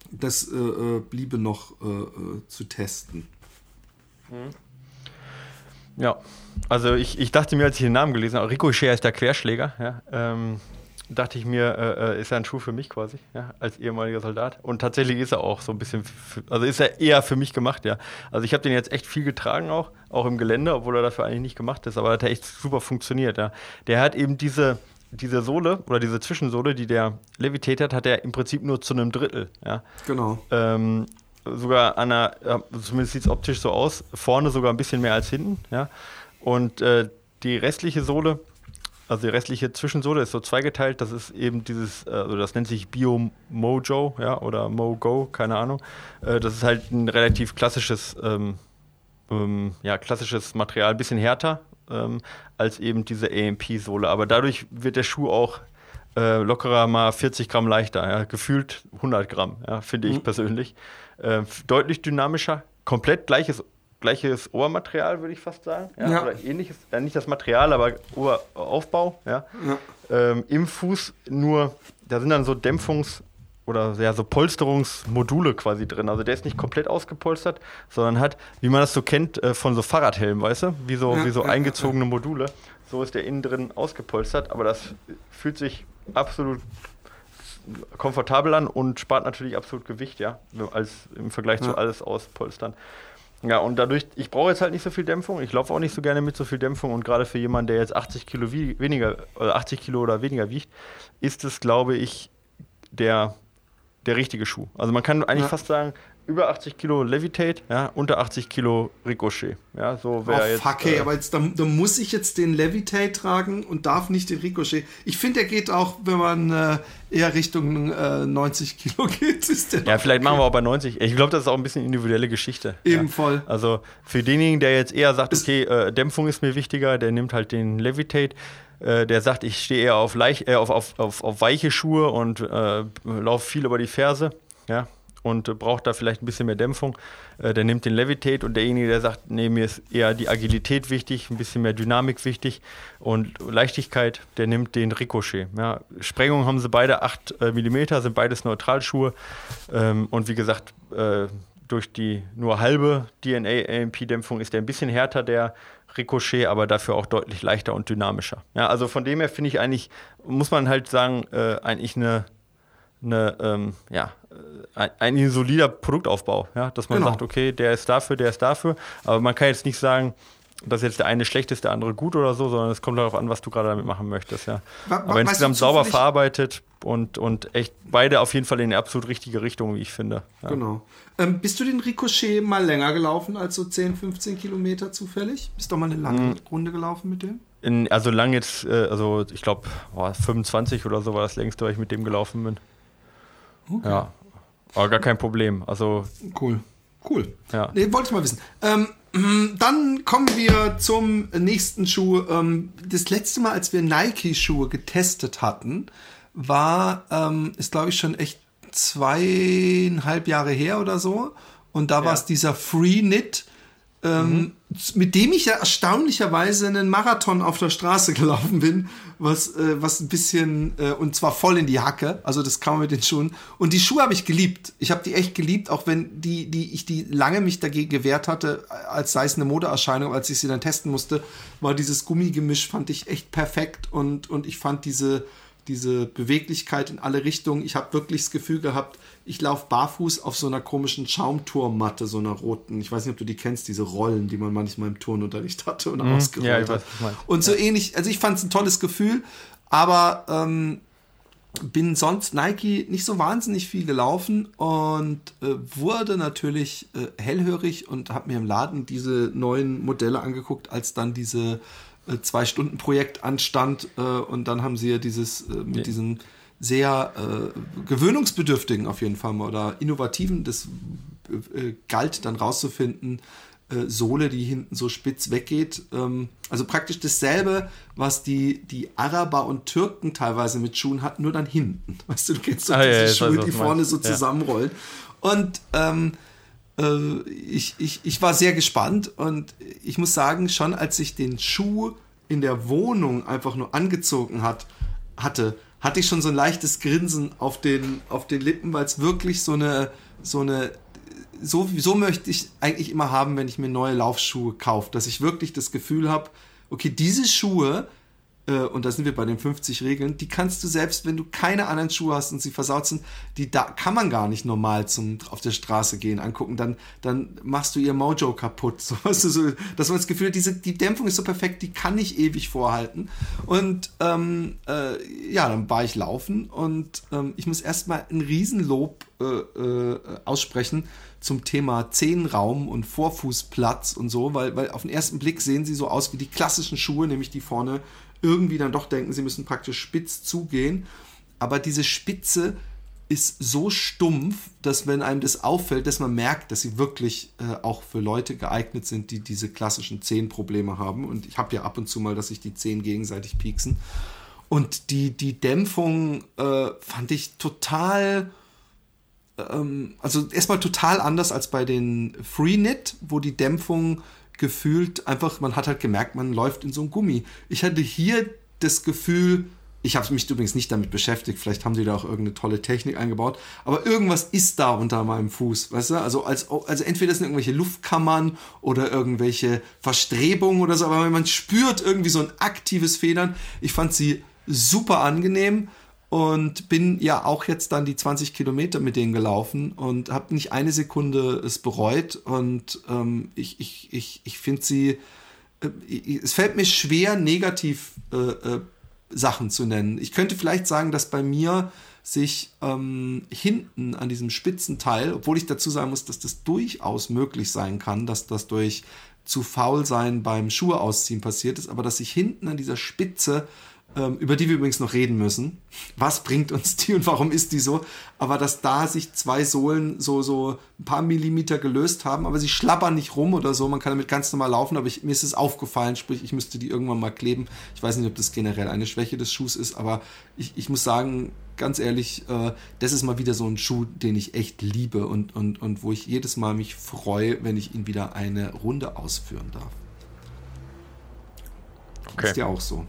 das äh, äh bliebe noch äh, äh, zu testen. Mhm. Ja, also ich, ich dachte mir, als ich den Namen gelesen habe, Ricochet ist der Querschläger, ja, ähm, dachte ich mir, äh, äh, ist er ein Schuh für mich quasi, ja, als ehemaliger Soldat. Und tatsächlich ist er auch so ein bisschen, für, also ist er eher für mich gemacht, ja. Also ich habe den jetzt echt viel getragen auch, auch im Gelände, obwohl er dafür eigentlich nicht gemacht ist, aber hat er echt super funktioniert, ja. Der hat eben diese, diese Sohle oder diese Zwischensohle, die der Levitate hat, hat er im Prinzip nur zu einem Drittel, ja. Genau. Ähm, sogar an der, zumindest sieht es optisch so aus, vorne sogar ein bisschen mehr als hinten, ja. Und äh, die restliche Sohle, also die restliche Zwischensohle ist so zweigeteilt, das ist eben dieses, äh, also das nennt sich Bio Mojo, ja, oder Mogo, keine Ahnung. Äh, das ist halt ein relativ klassisches, ähm, ähm, ja, klassisches Material, bisschen härter, ähm, als eben diese AMP-Sohle. Aber dadurch wird der Schuh auch äh, lockerer mal 40 Gramm leichter, ja? gefühlt 100 Gramm, ja? finde ich mhm. persönlich. Äh, deutlich dynamischer, komplett gleiches, gleiches Ohrmaterial, würde ich fast sagen. Ja? Oder ähnliches, äh, nicht das Material, aber Ohraufbau. Ja? Ähm, Im Fuß nur, da sind dann so Dämpfungs- oder ja, so Polsterungsmodule quasi drin. Also der ist nicht komplett ausgepolstert, sondern hat, wie man das so kennt, äh, von so Fahrradhelmen, weißt du? Wie so, wie so eingezogene Module. So ist der innen drin ausgepolstert, aber das fühlt sich absolut komfortabel an und spart natürlich absolut Gewicht, ja, als im Vergleich ja. zu alles auspolstern. Ja, und dadurch, ich brauche jetzt halt nicht so viel Dämpfung. Ich laufe auch nicht so gerne mit so viel Dämpfung. Und gerade für jemanden, der jetzt 80 Kilo weniger, oder 80 Kilo oder weniger wiegt, ist es, glaube ich, der, der richtige Schuh. Also man kann eigentlich ja. fast sagen, über 80 Kilo Levitate, ja, unter 80 Kilo Ricochet. Ja, so wäre oh, jetzt. Fuck, äh, aber jetzt, da, da, muss ich jetzt den Levitate tragen und darf nicht den Ricochet. Ich finde, der geht auch, wenn man äh, eher Richtung äh, 90 Kilo geht. Ist der ja, vielleicht okay. machen wir auch bei 90. Ich glaube, das ist auch ein bisschen individuelle Geschichte. Eben ja. voll. Also für denjenigen, der jetzt eher sagt, okay, äh, Dämpfung ist mir wichtiger, der nimmt halt den Levitate äh, der sagt, ich stehe eher auf, leicht, äh, auf, auf, auf, auf, weiche Schuhe und äh, laufe viel über die Ferse. Ja, und äh, braucht da vielleicht ein bisschen mehr Dämpfung, äh, der nimmt den Levitate und derjenige, der sagt, nee, mir ist eher die Agilität wichtig, ein bisschen mehr Dynamik wichtig und Leichtigkeit, der nimmt den Ricochet. Ja, Sprengung haben sie beide 8 äh, mm, sind beides Neutralschuhe ähm, und wie gesagt, durch die nur halbe DNA-AMP-Dämpfung ist der ein bisschen härter, der Ricochet, aber dafür auch deutlich leichter und dynamischer. Ja, also von dem her finde ich eigentlich, muss man halt sagen, äh, eigentlich eine eine, ähm, ja, ein, ein, solider Produktaufbau, ja, dass man genau. sagt, okay, der ist dafür, der ist dafür, aber man kann jetzt nicht sagen, dass jetzt der eine schlecht ist, der andere gut oder so, sondern es kommt darauf an, was du gerade damit machen möchtest, ja. aber insgesamt sauber verarbeitet und, und echt beide auf jeden Fall in die absolut richtige Richtung, wie ich finde. Ja. Genau. Ähm, bist du den Ricochet mal länger gelaufen als so 10, 15 Kilometer zufällig? Bist du mal eine lange mhm. Runde gelaufen mit dem? In, also lang jetzt, äh, also ich glaube 25 oder so war das längste, weil ich mit dem gelaufen bin. Okay. Ja, aber gar kein Problem. Also cool, cool. Ja. Nee, wollte ich mal wissen. Ähm, dann kommen wir zum nächsten Schuh. Ähm, das letzte Mal, als wir Nike-Schuhe getestet hatten, war, ähm, ist glaube ich schon echt zweieinhalb Jahre her oder so. Und da ja. war es dieser Free Knit ähm, mhm. mit dem ich ja erstaunlicherweise einen Marathon auf der Straße gelaufen bin, was, äh, was ein bisschen, äh, und zwar voll in die Hacke, also das kann man mit den Schuhen. Und die Schuhe habe ich geliebt. Ich habe die echt geliebt, auch wenn die, die, ich die lange mich dagegen gewehrt hatte, als sei es eine Modeerscheinung, als ich sie dann testen musste, war dieses Gummigemisch, fand ich echt perfekt und, und ich fand diese, diese Beweglichkeit in alle Richtungen. Ich habe wirklich das Gefühl gehabt, ich laufe barfuß auf so einer komischen Schaumturmmatte, so einer roten. Ich weiß nicht, ob du die kennst, diese Rollen, die man manchmal im Turnunterricht hatte und mhm. ausgerollt ja, hat. Und so ja. ähnlich, also ich fand es ein tolles Gefühl, aber ähm, bin sonst Nike nicht so wahnsinnig viel gelaufen und äh, wurde natürlich äh, hellhörig und habe mir im Laden diese neuen Modelle angeguckt, als dann diese Zwei-Stunden-Projekt anstand äh, und dann haben sie ja dieses äh, mit ja. diesem sehr äh, gewöhnungsbedürftigen auf jeden Fall mal oder innovativen, das äh, galt dann rauszufinden, äh, Sohle, die hinten so spitz weggeht. Ähm, also praktisch dasselbe, was die, die Araber und Türken teilweise mit Schuhen hatten, nur dann hinten. Weißt du, du kennst doch ah, diese ja, Schuhe, die vorne so zusammenrollen. Und ähm, äh, ich, ich, ich war sehr gespannt und ich muss sagen, schon als ich den Schuh in der Wohnung einfach nur angezogen hat, hatte, hatte ich schon so ein leichtes Grinsen auf den, auf den Lippen, weil es wirklich so eine, so eine, so, so möchte ich eigentlich immer haben, wenn ich mir neue Laufschuhe kaufe, dass ich wirklich das Gefühl habe, okay, diese Schuhe äh, und da sind wir bei den 50 Regeln, die kannst du selbst, wenn du keine anderen Schuhe hast und sie versaut sind, die da kann man gar nicht normal zum auf der Straße gehen angucken, dann dann machst du ihr Mojo kaputt, so weißt du, so, dass man das Gefühl hat, diese die Dämpfung ist so perfekt, die kann nicht ewig vorhalten. Und ähm, äh, ja, dann war ich laufen und ähm, ich muss erstmal ein Riesenlob äh, äh, aussprechen zum Thema Zehenraum und Vorfußplatz und so, weil, weil auf den ersten Blick sehen sie so aus wie die klassischen Schuhe, nämlich die vorne irgendwie dann doch denken, sie müssen praktisch spitz zugehen. Aber diese Spitze ist so stumpf, dass wenn einem das auffällt, dass man merkt, dass sie wirklich äh, auch für Leute geeignet sind, die diese klassischen Zehenprobleme haben. Und ich habe ja ab und zu mal, dass sich die Zehen gegenseitig pieksen. Und die, die Dämpfung äh, fand ich total, ähm, also erstmal total anders als bei den Freenit, wo die Dämpfung gefühlt einfach, man hat halt gemerkt, man läuft in so ein Gummi. Ich hatte hier das Gefühl, ich habe mich übrigens nicht damit beschäftigt, vielleicht haben sie da auch irgendeine tolle Technik eingebaut, aber irgendwas ist da unter meinem Fuß, weißt du? Also, als, also entweder sind irgendwelche Luftkammern oder irgendwelche Verstrebungen oder so, aber man spürt irgendwie so ein aktives Federn. Ich fand sie super angenehm und bin ja auch jetzt dann die 20 Kilometer mit denen gelaufen und habe nicht eine Sekunde es bereut und ähm, ich, ich, ich, ich finde sie, äh, es fällt mir schwer, negativ äh, äh, Sachen zu nennen. Ich könnte vielleicht sagen, dass bei mir sich ähm, hinten an diesem Spitzenteil, obwohl ich dazu sagen muss, dass das durchaus möglich sein kann, dass das durch zu faul sein beim Schuhe ausziehen passiert ist, aber dass sich hinten an dieser Spitze über die wir übrigens noch reden müssen. Was bringt uns die und warum ist die so? Aber dass da sich zwei Sohlen so, so ein paar Millimeter gelöst haben, aber sie schlappern nicht rum oder so. Man kann damit ganz normal laufen, aber ich, mir ist es aufgefallen, sprich, ich müsste die irgendwann mal kleben. Ich weiß nicht, ob das generell eine Schwäche des Schuhs ist, aber ich, ich muss sagen, ganz ehrlich, äh, das ist mal wieder so ein Schuh, den ich echt liebe und, und, und wo ich jedes Mal mich freue, wenn ich ihn wieder eine Runde ausführen darf. Okay. Ist ja auch so.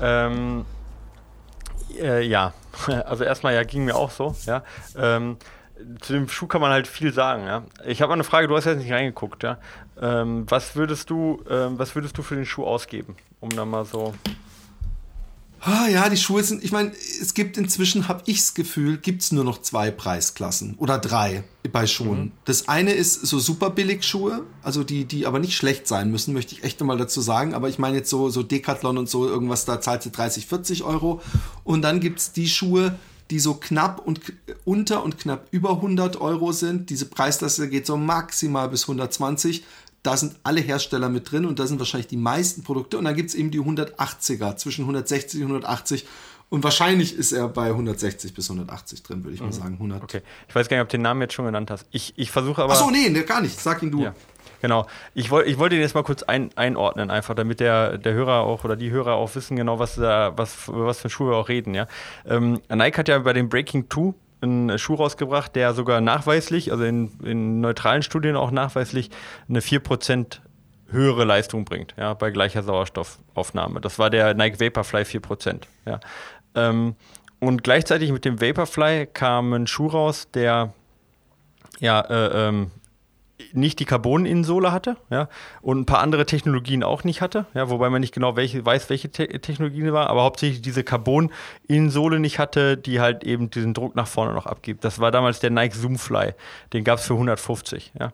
Ähm, äh, ja, also erstmal ja, ging mir auch so, ja. Ähm, zu dem Schuh kann man halt viel sagen, ja. Ich habe eine Frage, du hast jetzt nicht reingeguckt, ja. Ähm, was würdest du, ähm, was würdest du für den Schuh ausgeben, um da mal so Ah, ja, die Schuhe sind, ich meine, es gibt inzwischen, habe ich das Gefühl, gibt es nur noch zwei Preisklassen oder drei bei Schuhen. Mhm. Das eine ist so super billig Schuhe, also die, die aber nicht schlecht sein müssen, möchte ich echt nochmal dazu sagen. Aber ich meine jetzt so, so Decathlon und so, irgendwas, da zahlt sie 30, 40 Euro. Und dann gibt es die Schuhe, die so knapp und unter und knapp über 100 Euro sind. Diese Preisklasse geht so maximal bis 120 da sind alle Hersteller mit drin und da sind wahrscheinlich die meisten Produkte. Und dann gibt es eben die 180er, zwischen 160 und 180. Und wahrscheinlich ist er bei 160 bis 180 drin, würde ich mhm. mal sagen. 100. Okay. Ich weiß gar nicht, ob du den Namen jetzt schon genannt hast. Ich, ich versuche aber. Achso, nee, gar nicht. Sag ihn du. Ja. Genau. Ich, wollt, ich wollte ihn jetzt mal kurz ein, einordnen, einfach, damit der, der Hörer auch oder die Hörer auch wissen, genau, was, da, was, was für Schuhe wir auch reden. Ja? Ähm, Nike hat ja bei dem Breaking 2 einen Schuh rausgebracht, der sogar nachweislich, also in, in neutralen Studien auch nachweislich, eine 4% höhere Leistung bringt, ja, bei gleicher Sauerstoffaufnahme. Das war der Nike Vaporfly 4%. Ja. Ähm, und gleichzeitig mit dem Vaporfly kam ein Schuh raus, der ja, äh, ähm, nicht die Carbon-Innensohle hatte, ja, und ein paar andere Technologien auch nicht hatte, ja, wobei man nicht genau welche, weiß, welche Te Technologien war, aber hauptsächlich diese Carbon-Innensohle nicht hatte, die halt eben diesen Druck nach vorne noch abgibt. Das war damals der Nike Zoomfly, den gab es für 150, ja.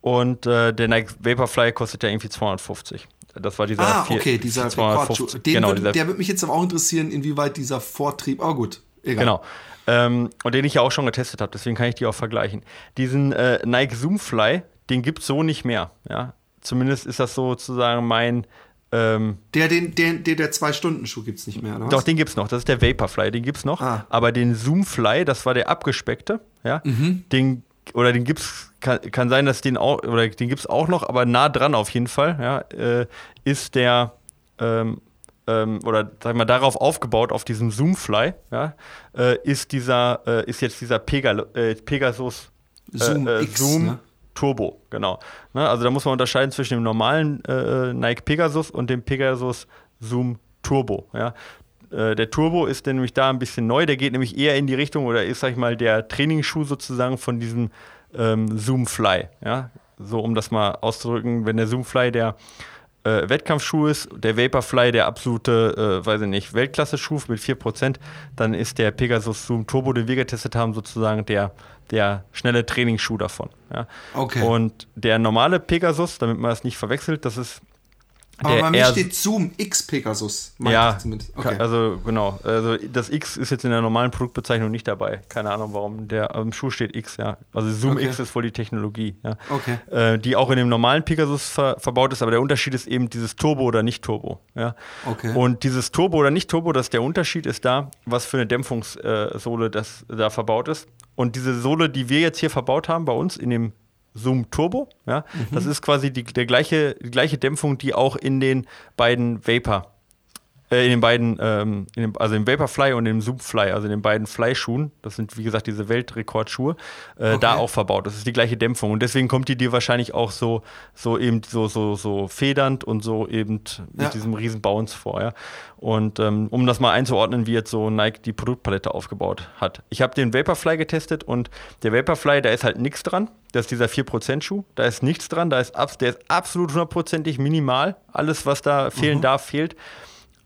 Und äh, der Nike Vaporfly kostet ja irgendwie 250. Das war dieser. Ah, vier, okay, dieser 250, genau, wird, der würde mich jetzt aber auch interessieren, inwieweit dieser Vortrieb. Oh, gut, egal. Genau. Ähm, und den ich ja auch schon getestet habe, deswegen kann ich die auch vergleichen. Diesen äh, Nike Zoomfly, den gibt es so nicht mehr. Ja? Zumindest ist das sozusagen mein. Ähm, der, den, der, der, der Zwei-Stunden-Schuh gibt es nicht mehr, oder? Doch, den gibt es noch. Das ist der Vaporfly, den gibt es noch. Ah. Aber den Zoomfly, das war der abgespeckte, ja, mhm. den oder den gibt's, kann, kann sein, dass den auch, oder den gibt es auch noch, aber nah dran auf jeden Fall, ja, äh, ist der ähm, ähm, oder sag mal darauf aufgebaut auf diesem Zoomfly, ja, äh, ist dieser äh, ist jetzt dieser Pegal äh, Pegasus äh, Zoom, äh, X, Zoom ne? Turbo, genau. Ne, also da muss man unterscheiden zwischen dem normalen äh, Nike Pegasus und dem Pegasus Zoom Turbo. Ja. Der Turbo ist nämlich da ein bisschen neu, der geht nämlich eher in die Richtung oder ist, sag ich mal, der Trainingsschuh sozusagen von diesem ähm, Zoom Fly. Ja. So, um das mal auszudrücken, wenn der Zoom Fly der äh, Wettkampfschuh ist, der Vaporfly der absolute, äh, weiß ich nicht, Weltklasse-Schuh mit 4%, dann ist der Pegasus Zoom Turbo, den wir getestet haben, sozusagen der, der schnelle Trainingsschuh davon. Ja. Okay. Und der normale Pegasus, damit man das nicht verwechselt, das ist Aber bei mir steht Zoom X Pegasus. Ja, okay. also genau. Also das X ist jetzt in der normalen Produktbezeichnung nicht dabei. Keine Ahnung, warum. Der am Schuh steht X, ja. Also Zoom okay. X ist wohl die Technologie, ja. Okay. Äh, die auch in dem normalen Pegasus ver verbaut ist, aber der Unterschied ist eben dieses Turbo oder nicht Turbo, ja. Okay. Und dieses Turbo oder nicht Turbo, das der Unterschied ist da, was für eine Dämpfungssohle das da verbaut ist. Und diese Sohle, die wir jetzt hier verbaut haben bei uns in dem Zoom Turbo. Ja? Mhm. Das ist quasi die, der gleiche, die gleiche Dämpfung, die auch in den beiden Vapor äh, in den beiden, ähm, in dem, also im Vaporfly und im Zoomfly, also in den beiden Fly-Schuhen, das sind wie gesagt diese Weltrekordschuhe, äh, okay. da auch verbaut. Das ist die gleiche Dämpfung und deswegen kommt die dir wahrscheinlich auch so, so eben so, so, so federnd und so eben mit ja. diesem riesen Bounce vor. Ja? Und ähm, um das mal einzuordnen, wie jetzt so Nike die Produktpalette aufgebaut hat. Ich habe den Vaporfly getestet und der Vaporfly, da ist halt nichts dran. Das ist dieser 4% Schuh. Da ist nichts dran. Da ist, der ist absolut hundertprozentig minimal. Alles, was da fehlen mhm. darf, fehlt.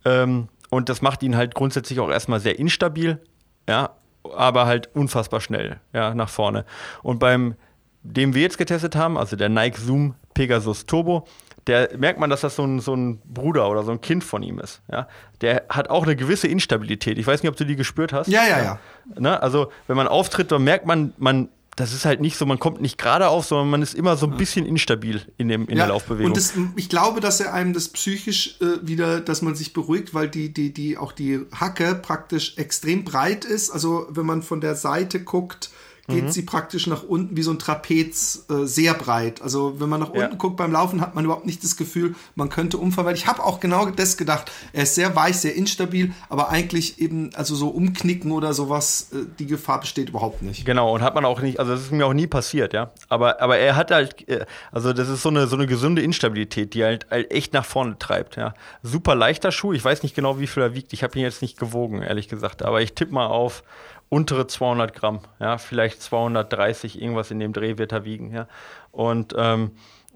Ähm, und das macht ihn halt grundsätzlich auch erstmal sehr instabil, ja, aber halt unfassbar schnell, ja, nach vorne. Und beim, dem wir jetzt getestet haben, also der Nike Zoom Pegasus Turbo, der merkt man, dass das so ein, so ein Bruder oder so ein Kind von ihm ist. Ja? Der hat auch eine gewisse Instabilität. Ich weiß nicht, ob du die gespürt hast. Ja, ja, ja. Ne? Also, wenn man auftritt, dann merkt man, man das ist halt nicht so, man kommt nicht gerade auf, sondern man ist immer so ein bisschen instabil in, dem, in ja, der Laufbewegung. Und das, ich glaube, dass er einem das psychisch äh, wieder, dass man sich beruhigt, weil die, die, die, auch die Hacke praktisch extrem breit ist. Also wenn man von der Seite guckt, geht mhm. sie praktisch nach unten wie so ein Trapez äh, sehr breit. Also wenn man nach ja. unten guckt beim Laufen, hat man überhaupt nicht das Gefühl, man könnte umfallen. Weil ich habe auch genau das gedacht. Er ist sehr weich, sehr instabil, aber eigentlich eben, also so umknicken oder sowas, äh, die Gefahr besteht überhaupt nicht. Genau, und hat man auch nicht, also das ist mir auch nie passiert, ja. Aber, aber er hat halt, äh, also das ist so eine, so eine gesunde Instabilität, die halt, halt echt nach vorne treibt, ja. Super leichter Schuh, ich weiß nicht genau, wie viel er wiegt. Ich habe ihn jetzt nicht gewogen, ehrlich gesagt. Aber ich tippe mal auf untere 200 Gramm, ja, vielleicht 230, irgendwas in dem Dreh wird er wiegen, ja. Und ähm,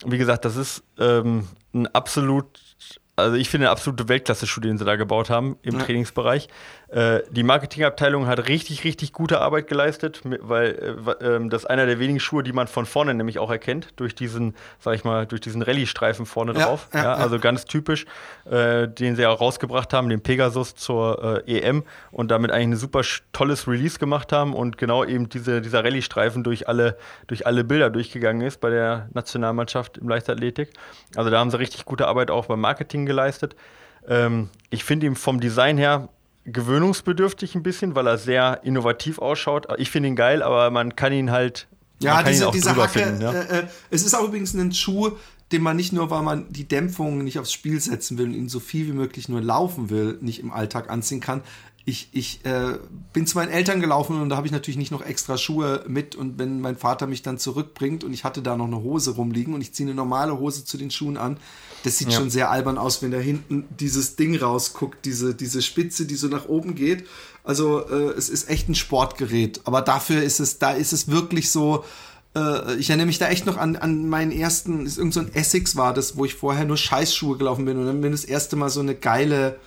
wie gesagt, das ist ähm, ein absolut also ich finde eine absolute Weltklasse-Schuh, den sie da gebaut haben im ja. Trainingsbereich. Äh, die Marketingabteilung hat richtig, richtig gute Arbeit geleistet, weil äh, äh, das ist einer der wenigen Schuhe, die man von vorne nämlich auch erkennt, durch diesen, sag ich mal, durch diesen Rallye-Streifen vorne ja, drauf. Ja, ja, also ganz typisch, äh, den sie auch rausgebracht haben, den Pegasus zur äh, EM und damit eigentlich ein super tolles Release gemacht haben und genau eben diese, dieser Rallye-Streifen durch alle, durch alle Bilder durchgegangen ist bei der Nationalmannschaft im Leichtathletik. Also da haben sie richtig gute Arbeit auch beim Marketing geleistet. Ähm, ich finde ihn vom Design her gewöhnungsbedürftig ein bisschen, weil er sehr innovativ ausschaut. Ich finde ihn geil, aber man kann ihn halt. Ja, diese, diese Hacke. Finden, ja? Äh, äh, es ist auch übrigens ein Schuh, den man nicht nur, weil man die Dämpfung nicht aufs Spiel setzen will und ihn so viel wie möglich nur laufen will, nicht im Alltag anziehen kann ich, ich äh, bin zu meinen Eltern gelaufen und da habe ich natürlich nicht noch extra Schuhe mit und wenn mein Vater mich dann zurückbringt und ich hatte da noch eine Hose rumliegen und ich ziehe eine normale Hose zu den Schuhen an, das sieht ja. schon sehr albern aus, wenn da hinten dieses Ding rausguckt, diese, diese Spitze, die so nach oben geht. Also äh, es ist echt ein Sportgerät, aber dafür ist es, da ist es wirklich so, äh, ich erinnere mich da echt noch an, an meinen ersten, ist irgend so ein Essex war das, wo ich vorher nur Scheißschuhe gelaufen bin und dann bin das erste Mal so eine geile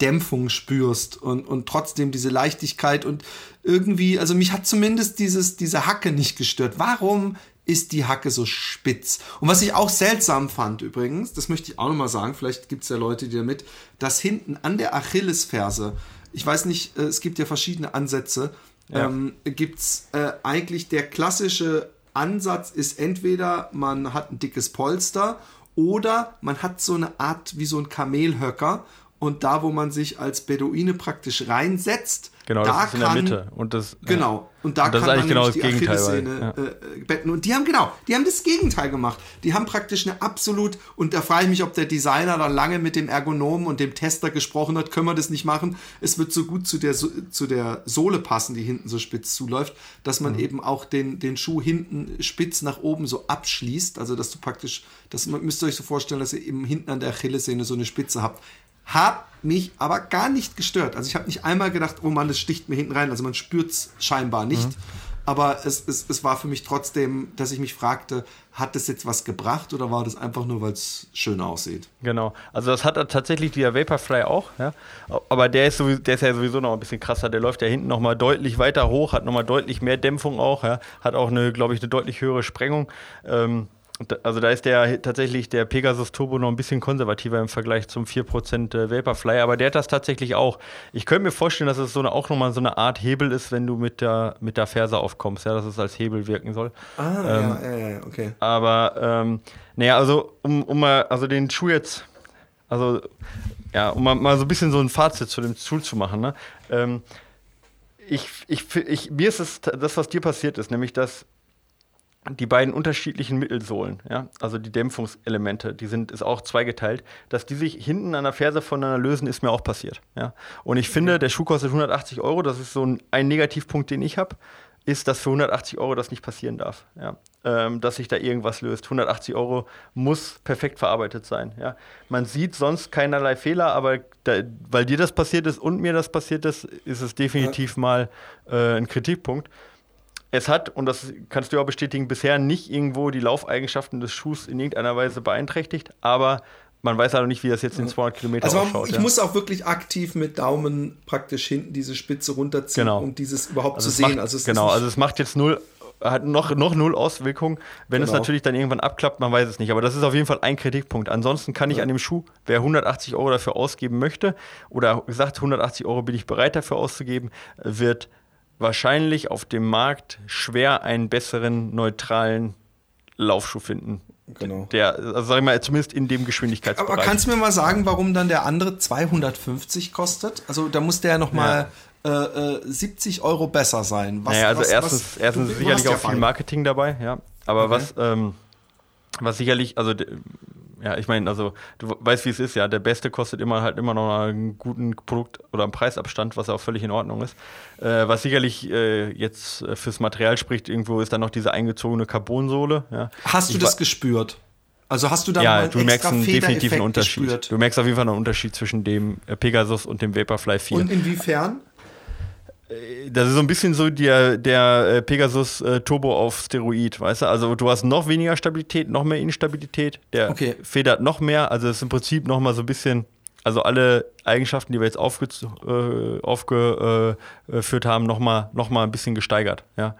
Dämpfung spürst und, und trotzdem diese Leichtigkeit und irgendwie, also mich hat zumindest dieses, diese Hacke nicht gestört. Warum ist die Hacke so spitz? Und was ich auch seltsam fand übrigens, das möchte ich auch nochmal sagen, vielleicht gibt es ja Leute, die damit, dass hinten an der Achillesferse, ich weiß nicht, äh, es gibt ja verschiedene Ansätze, ja. ähm, gibt es äh, eigentlich der klassische Ansatz ist entweder man hat ein dickes Polster oder man hat so eine Art wie so ein Kamelhöcker und da, wo man sich als Beduine praktisch reinsetzt, genau, da das ist in der Mitte. Und das, genau. Und da und das kann ist eigentlich man genau das Gegenteil. Ja. Äh, betten. Und die haben genau, die haben das Gegenteil gemacht. Die haben praktisch eine absolut, und da frage ich mich, ob der Designer da lange mit dem Ergonomen und dem Tester gesprochen hat, können wir das nicht machen. Es wird so gut zu der, zu der Sohle passen, die hinten so spitz zuläuft, dass man mhm. eben auch den, den Schuh hinten spitz nach oben so abschließt. Also, dass du praktisch, das müsst ihr euch so vorstellen, dass ihr eben hinten an der Achillessehne so eine Spitze habt. Hat mich aber gar nicht gestört. Also ich habe nicht einmal gedacht, oh Mann, das sticht mir hinten rein. Also man spürt es scheinbar nicht. Mhm. Aber es, es, es war für mich trotzdem, dass ich mich fragte, hat das jetzt was gebracht oder war das einfach nur, weil es schön aussieht? Genau. Also das hat tatsächlich der Vaporfly auch, ja. Aber der ist, sowieso, der ist ja sowieso noch ein bisschen krasser. Der läuft ja hinten nochmal deutlich weiter hoch, hat nochmal deutlich mehr Dämpfung auch, ja. Hat auch eine, glaube ich, eine deutlich höhere Sprengung. Ähm, also da ist der tatsächlich der Pegasus Turbo noch ein bisschen konservativer im Vergleich zum 4% äh, Vaporfly, aber der hat das tatsächlich auch. Ich könnte mir vorstellen, dass es so eine, auch nochmal so eine Art Hebel ist, wenn du mit der, mit der Ferse aufkommst, ja, dass es als Hebel wirken soll. Ah, ähm, ja, ja, ja, okay. Aber, ähm, naja, also um, um mal, also den Schuh jetzt, also, ja, um mal, mal so ein bisschen so ein Fazit zu dem Schuh zu machen, ne? Ähm, ich, ich, ich, mir ist es das, was dir passiert ist, nämlich dass die beiden unterschiedlichen Mittelsohlen, ja, also die Dämpfungselemente, die sind ist auch zweigeteilt, dass die sich hinten an der Ferse voneinander lösen, ist mir auch passiert, ja. Und ich finde, der Schuh kostet 180 Euro, das ist so ein, ein Negativpunkt, den ich habe, ist, dass für 180 Euro das nicht passieren darf, ja. Ähm, dass sich da irgendwas löst. 180 Euro muss perfekt verarbeitet sein, ja. Man sieht sonst keinerlei Fehler, aber da, weil dir das passiert ist und mir das passiert ist, ist es definitiv ja. mal äh, ein Kritikpunkt es hat, und das kannst du auch bestätigen, bisher nicht irgendwo die Laufeigenschaften des Schuhs in irgendeiner Weise beeinträchtigt, aber man weiß halt noch nicht, wie das jetzt in 200 Kilometern also ausschaut. Ich ja. muss auch wirklich aktiv mit Daumen praktisch hinten diese Spitze runterziehen, genau. um dieses überhaupt also zu sehen. Macht, also genau, also es macht jetzt null, hat noch, noch null Auswirkungen. Wenn genau. es natürlich dann irgendwann abklappt, man weiß es nicht. Aber das ist auf jeden Fall ein Kritikpunkt. Ansonsten kann ich ja. an dem Schuh, wer 180 Euro dafür ausgeben möchte oder sagt, 180 Euro bin ich bereit dafür auszugeben, wird wahrscheinlich auf dem Markt schwer einen besseren, neutralen Laufschuh finden. Genau. Der, also sag ich mal, zumindest in dem Geschwindigkeitsbereich. Aber kannst du mir mal sagen, warum dann der andere 250 kostet? Also da muss der ja noch mal ja. äh, 70 äh, Euro besser sein. Was, naja, also was, erstens, was, erstens du, sicherlich auch viel Marketing dabei, ja. Aber okay. was, ähm, was sicherlich, also ja, ich meine, also du weißt, wie es ist, ja. Der Beste kostet immer halt immer noch einen guten Produkt oder einen Preisabstand, was auch völlig in Ordnung ist. Äh, was sicherlich äh, jetzt äh, fürs Material spricht, irgendwo ist dann noch diese eingezogene Carbonsohle. Ja. Hast du ich das gespürt? Also hast du da ja, du merkst einen definitiven Unterschied. Gespürt? Du merkst auf jeden Fall einen Unterschied zwischen dem äh, Pegasus und dem Vaporfly 4. Und inwiefern? Äh, das ist so ein bisschen so der, der äh, Pegasus äh, Turbo auf Steroid, weißt du? Also du hast noch weniger Stabilität, noch mehr Instabilität, der okay. federt noch mehr, also es ist im Prinzip noch mal so ein bisschen, also alle Eigenschaften, die wir jetzt aufge, äh, aufgeführt haben, noch mal, noch mal ein bisschen gesteigert, ja?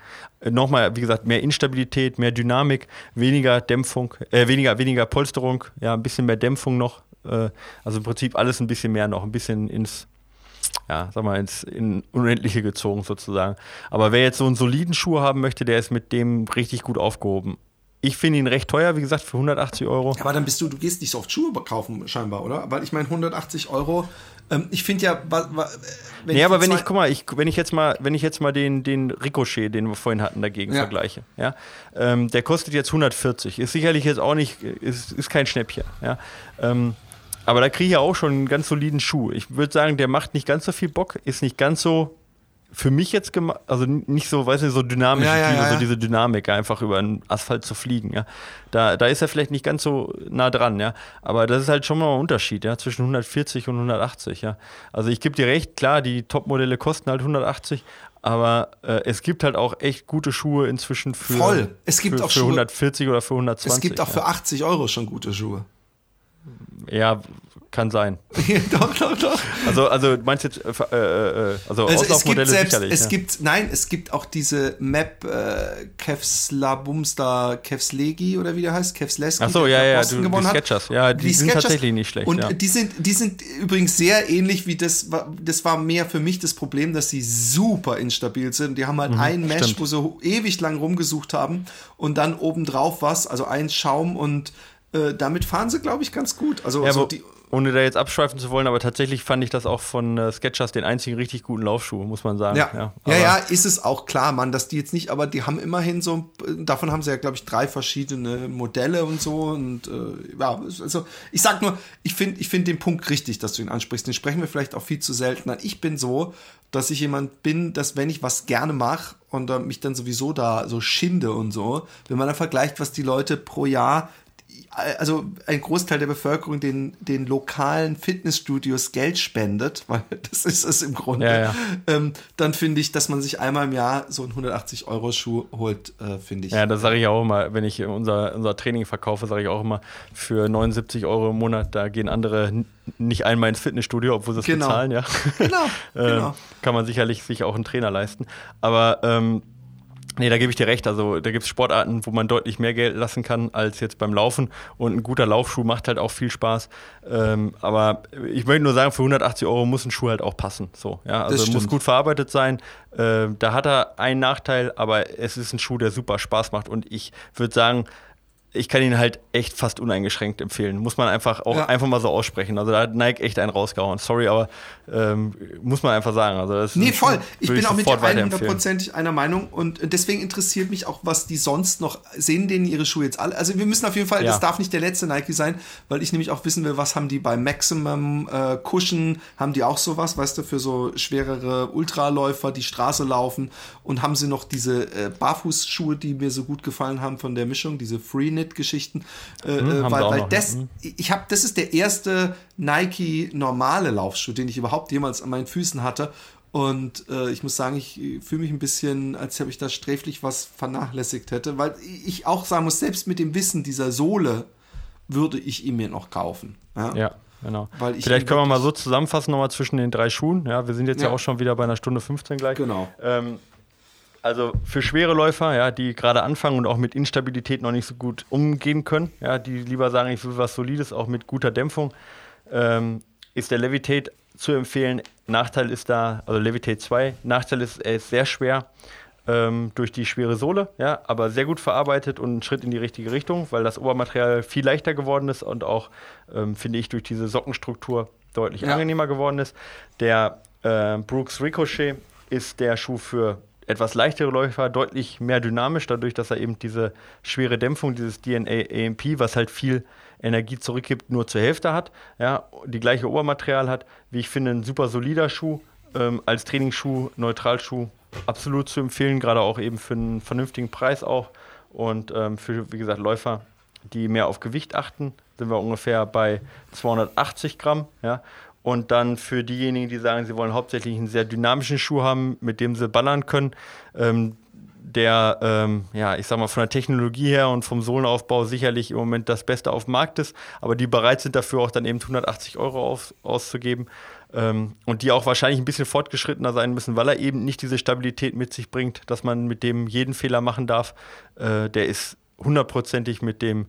Noch mal, wie gesagt, mehr Instabilität, mehr Dynamik, weniger Dämpfung, äh, weniger, weniger Polsterung, ja, ein bisschen mehr Dämpfung noch, also im Prinzip alles ein bisschen mehr noch, ein bisschen ins ja, sag mal, ins in Unendliche gezogen sozusagen. Aber wer jetzt so einen soliden Schuh haben möchte, der ist mit dem richtig gut aufgehoben. Ich finde ihn recht teuer, wie gesagt, für 180 Euro. Aber dann bist du, du gehst nicht so oft Schuhe kaufen, scheinbar, oder? Weil ich meine, 180 Euro, ähm, ich finde ja, wa, wa, wenn nee, aber wenn ich, guck mal, ich, wenn ich jetzt mal, wenn ich jetzt mal den, den Ricochet, den wir vorhin hatten, dagegen ja. vergleiche, ja, ähm, der kostet jetzt 140, ist sicherlich jetzt auch nicht, ist, ist kein Schnäppchen, ja. Ähm, aber da kriege ich ja auch schon einen ganz soliden Schuh. Ich würde sagen, der macht nicht ganz so viel Bock, ist nicht ganz so für mich jetzt gemacht, also nicht so, weißt du, so dynamisch, ja, ja, ja, so diese Dynamik, einfach über den Asphalt zu fliegen, ja. Da, da ist er vielleicht nicht ganz so nah dran, ja. Aber das ist halt schon mal ein Unterschied, ja, zwischen 140 und 180, ja. Also ich gebe dir recht, klar, die Topmodelle kosten halt 180, aber äh, es gibt halt auch echt gute Schuhe inzwischen für, Voll. Es gibt für, auch für 140 oder für 120. Es gibt auch für 80 Euro schon gute Schuhe. Ja, kann sein. doch, doch, doch. Also, also meinst du jetzt, äh, äh, äh also, also es gibt selbst, sicherlich. Es ja. gibt, nein, es gibt auch diese Map äh, Kevslabumster Kevslegi oder wie der heißt, Kevsleski. Ach so, ja, ja, du, die Sketchers. Ja, die, die sind Sketchers. tatsächlich nicht schlecht. Und ja. die, sind, die sind übrigens sehr ähnlich wie das, das war mehr für mich das Problem, dass sie super instabil sind. Die haben halt mhm, ein Mesh, stimmt. wo sie ewig lang rumgesucht haben und dann obendrauf was, also ein Schaum und äh, damit fahren sie, glaube ich, ganz gut. Also ja, so die, ohne da jetzt abschweifen zu wollen, aber tatsächlich fand ich das auch von äh, Sketchers den einzigen richtig guten Laufschuh, muss man sagen. Ja. Ja, ja, ja, ist es auch klar, Mann, dass die jetzt nicht, aber die haben immerhin so, davon haben sie ja, glaube ich, drei verschiedene Modelle und so. Und äh, ja, also ich sag nur, ich finde ich find den Punkt richtig, dass du ihn ansprichst. Den sprechen wir vielleicht auch viel zu selten an. Ich bin so, dass ich jemand bin, dass wenn ich was gerne mache und äh, mich dann sowieso da so schinde und so, wenn man dann vergleicht, was die Leute pro Jahr also ein Großteil der Bevölkerung den, den lokalen Fitnessstudios Geld spendet, weil das ist es im Grunde, ja, ja. Ähm, dann finde ich, dass man sich einmal im Jahr so einen 180-Euro-Schuh holt, äh, finde ich. Ja, das sage ich auch immer, wenn ich unser, unser Training verkaufe, sage ich auch immer, für 79 Euro im Monat, da gehen andere nicht einmal ins Fitnessstudio, obwohl sie es genau. bezahlen, ja. Genau, genau. Kann man sicherlich sich auch einen Trainer leisten. Aber ähm, Nee, da gebe ich dir recht. Also da gibt es Sportarten, wo man deutlich mehr Geld lassen kann als jetzt beim Laufen. Und ein guter Laufschuh macht halt auch viel Spaß. Ähm, aber ich möchte nur sagen, für 180 Euro muss ein Schuh halt auch passen. So, ja, also muss gut verarbeitet sein. Äh, da hat er einen Nachteil, aber es ist ein Schuh, der super Spaß macht. Und ich würde sagen, ich kann ihn halt echt fast uneingeschränkt empfehlen. Muss man einfach auch ja. einfach mal so aussprechen. Also da hat Nike echt einen rausgehauen. Sorry, aber ähm, muss man einfach sagen. Also das nee, voll. Ich bin auch mit dir 100%ig einer Meinung und deswegen interessiert mich auch, was die sonst noch sehen, denen ihre Schuhe jetzt alle. Also wir müssen auf jeden Fall, ja. das darf nicht der letzte Nike sein, weil ich nämlich auch wissen will, was haben die bei Maximum äh, Cushion, haben die auch sowas, weißt du, für so schwerere Ultraläufer, die Straße laufen und haben sie noch diese äh, Barfußschuhe, die mir so gut gefallen haben von der Mischung, diese Free Knit-Geschichten, äh, hm, äh, weil, weil das, hm. ich habe, das ist der erste Nike normale Laufschuh, den ich überhaupt jemals an meinen Füßen hatte. Und äh, ich muss sagen, ich fühle mich ein bisschen, als ob ich da sträflich was vernachlässigt hätte, weil ich auch sagen muss, selbst mit dem Wissen dieser Sohle würde ich ihn mir noch kaufen. Ja, ja genau. Vielleicht können wir mal so zusammenfassen nochmal zwischen den drei Schuhen. Ja, wir sind jetzt ja, ja auch schon wieder bei einer Stunde 15 gleich. Genau. Ähm, also für schwere Läufer, ja, die gerade anfangen und auch mit Instabilität noch nicht so gut umgehen können, ja, die lieber sagen, ich will was Solides, auch mit guter Dämpfung, ähm, ist der Levitate zu empfehlen. Nachteil ist da, also Levitate 2, Nachteil ist, er ist sehr schwer ähm, durch die schwere Sohle, ja, aber sehr gut verarbeitet und ein Schritt in die richtige Richtung, weil das Obermaterial viel leichter geworden ist und auch, ähm, finde ich, durch diese Sockenstruktur deutlich ja. angenehmer geworden ist. Der äh, Brooks Ricochet ist der Schuh für etwas leichtere Läufer deutlich mehr dynamisch, dadurch, dass er eben diese schwere Dämpfung, dieses DNA AMP, was halt viel Energie zurückgibt, nur zur Hälfte hat. Ja, die gleiche Obermaterial hat, wie ich finde, ein super solider Schuh, ähm, als Trainingsschuh, Neutralschuh absolut zu empfehlen, gerade auch eben für einen vernünftigen Preis auch. Und ähm, für, wie gesagt, Läufer, die mehr auf Gewicht achten, sind wir ungefähr bei 280 Gramm. Ja. Und dann für diejenigen, die sagen, sie wollen hauptsächlich einen sehr dynamischen Schuh haben, mit dem sie ballern können, ähm, der, ähm, ja, ich sag mal, von der Technologie her und vom Sohlenaufbau sicherlich im Moment das Beste auf dem Markt ist, aber die bereit sind dafür auch dann eben 180 Euro auf, auszugeben ähm, und die auch wahrscheinlich ein bisschen fortgeschrittener sein müssen, weil er eben nicht diese Stabilität mit sich bringt, dass man mit dem jeden Fehler machen darf. Äh, der ist hundertprozentig mit dem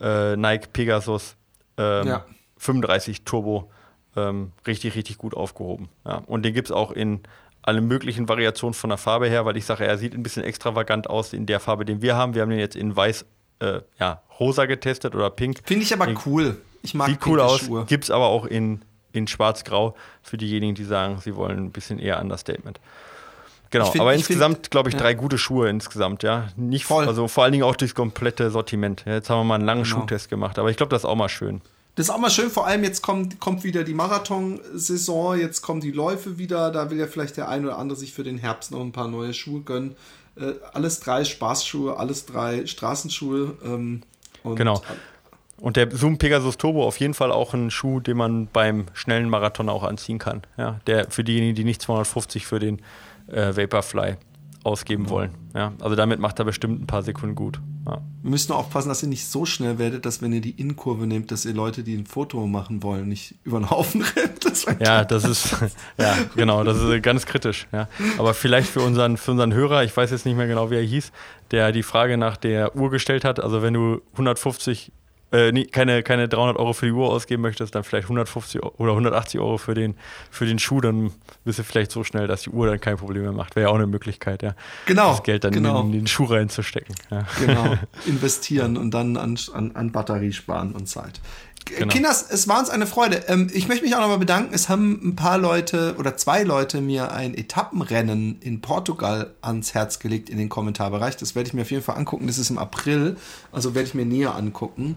äh, Nike Pegasus ähm, ja. 35 Turbo ähm, richtig, richtig gut aufgehoben. Ja. Und den gibt es auch in alle möglichen Variationen von der Farbe her, weil ich sage, er sieht ein bisschen extravagant aus in der Farbe, den wir haben. Wir haben den jetzt in weiß, äh, ja, rosa getestet oder pink. Finde ich aber den, cool. Ich mag Sieht cool aus, gibt es aber auch in, in schwarz-grau für diejenigen, die sagen, sie wollen ein bisschen eher Understatement. Genau, find, aber insgesamt, glaube ich, drei ja. gute Schuhe insgesamt, ja. Nicht voll. Also vor allen Dingen auch durchs komplette Sortiment. Ja, jetzt haben wir mal einen langen genau. Schuhtest gemacht, aber ich glaube, das ist auch mal schön. Das ist auch mal schön, vor allem jetzt kommt, kommt wieder die Marathon-Saison, jetzt kommen die Läufe wieder, da will ja vielleicht der ein oder andere sich für den Herbst noch ein paar neue Schuhe gönnen. Äh, alles drei Spaßschuhe, alles drei Straßenschuhe. Ähm, und genau. Und der Zoom Pegasus Turbo auf jeden Fall auch ein Schuh, den man beim schnellen Marathon auch anziehen kann. Ja, der für diejenigen, die nicht 250 für den äh, Vaporfly ausgeben wollen. Ja, also damit macht er bestimmt ein paar Sekunden gut. Ja. Wir müssen nur aufpassen, dass ihr nicht so schnell werdet, dass wenn ihr die Innenkurve nehmt, dass ihr Leute, die ein Foto machen wollen, nicht über den Haufen rennt. Das ja, das ist, ja, genau, das ist ganz kritisch. Ja. Aber vielleicht für unseren, für unseren Hörer, ich weiß jetzt nicht mehr genau, wie er hieß, der die Frage nach der Uhr gestellt hat. Also wenn du 150 äh, nie, keine, keine 300 Euro für die Uhr ausgeben möchtest, dann vielleicht 150 oder 180 Euro für den, für den Schuh, dann bist du vielleicht so schnell, dass die Uhr dann kein Problem mehr macht. Wäre ja auch eine Möglichkeit, ja. Genau. Das Geld dann genau. in, in, den Schuh reinzustecken. Ja. Genau. Investieren und dann an, an, an Batterie sparen und Zeit. Genau. Kinders, es war uns eine Freude. Ähm, ich möchte mich auch nochmal bedanken. Es haben ein paar Leute oder zwei Leute mir ein Etappenrennen in Portugal ans Herz gelegt in den Kommentarbereich. Das werde ich mir auf jeden Fall angucken. Das ist im April, also werde ich mir näher angucken.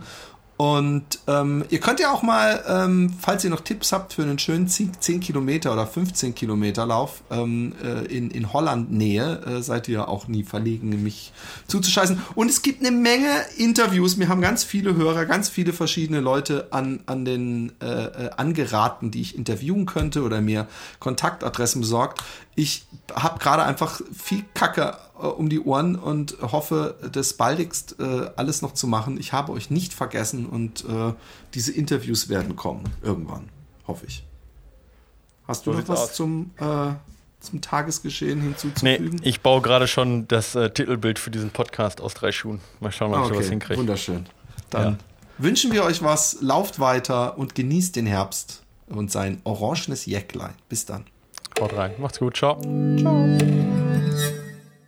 Und ähm, ihr könnt ja auch mal, ähm, falls ihr noch Tipps habt für einen schönen 10 Kilometer oder 15 Kilometer Lauf ähm, äh, in, in Holland Nähe, äh, seid ihr auch nie verlegen, mich zuzuscheißen. Und es gibt eine Menge Interviews. Mir haben ganz viele Hörer, ganz viele verschiedene Leute an, an den äh, äh angeraten, die ich interviewen könnte oder mir Kontaktadressen besorgt. Ich habe gerade einfach viel Kacke um die Ohren und hoffe, das baldigst äh, alles noch zu machen. Ich habe euch nicht vergessen und äh, diese Interviews werden kommen. Irgendwann, hoffe ich. Hast du so noch was aus. zum, äh, zum Tagesgeschehen hinzuzufügen? Nee, ich baue gerade schon das äh, Titelbild für diesen Podcast aus drei Schuhen. Mal schauen, ob Ah, ich sowas hinkriege. Wunderschön. Dann Ja. wünschen wir euch was, lauft weiter und genießt den Herbst und sein orangenes Jäcklein. Bis dann. Haut rein. Macht's gut. Ciao. Ciao.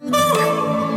Oh!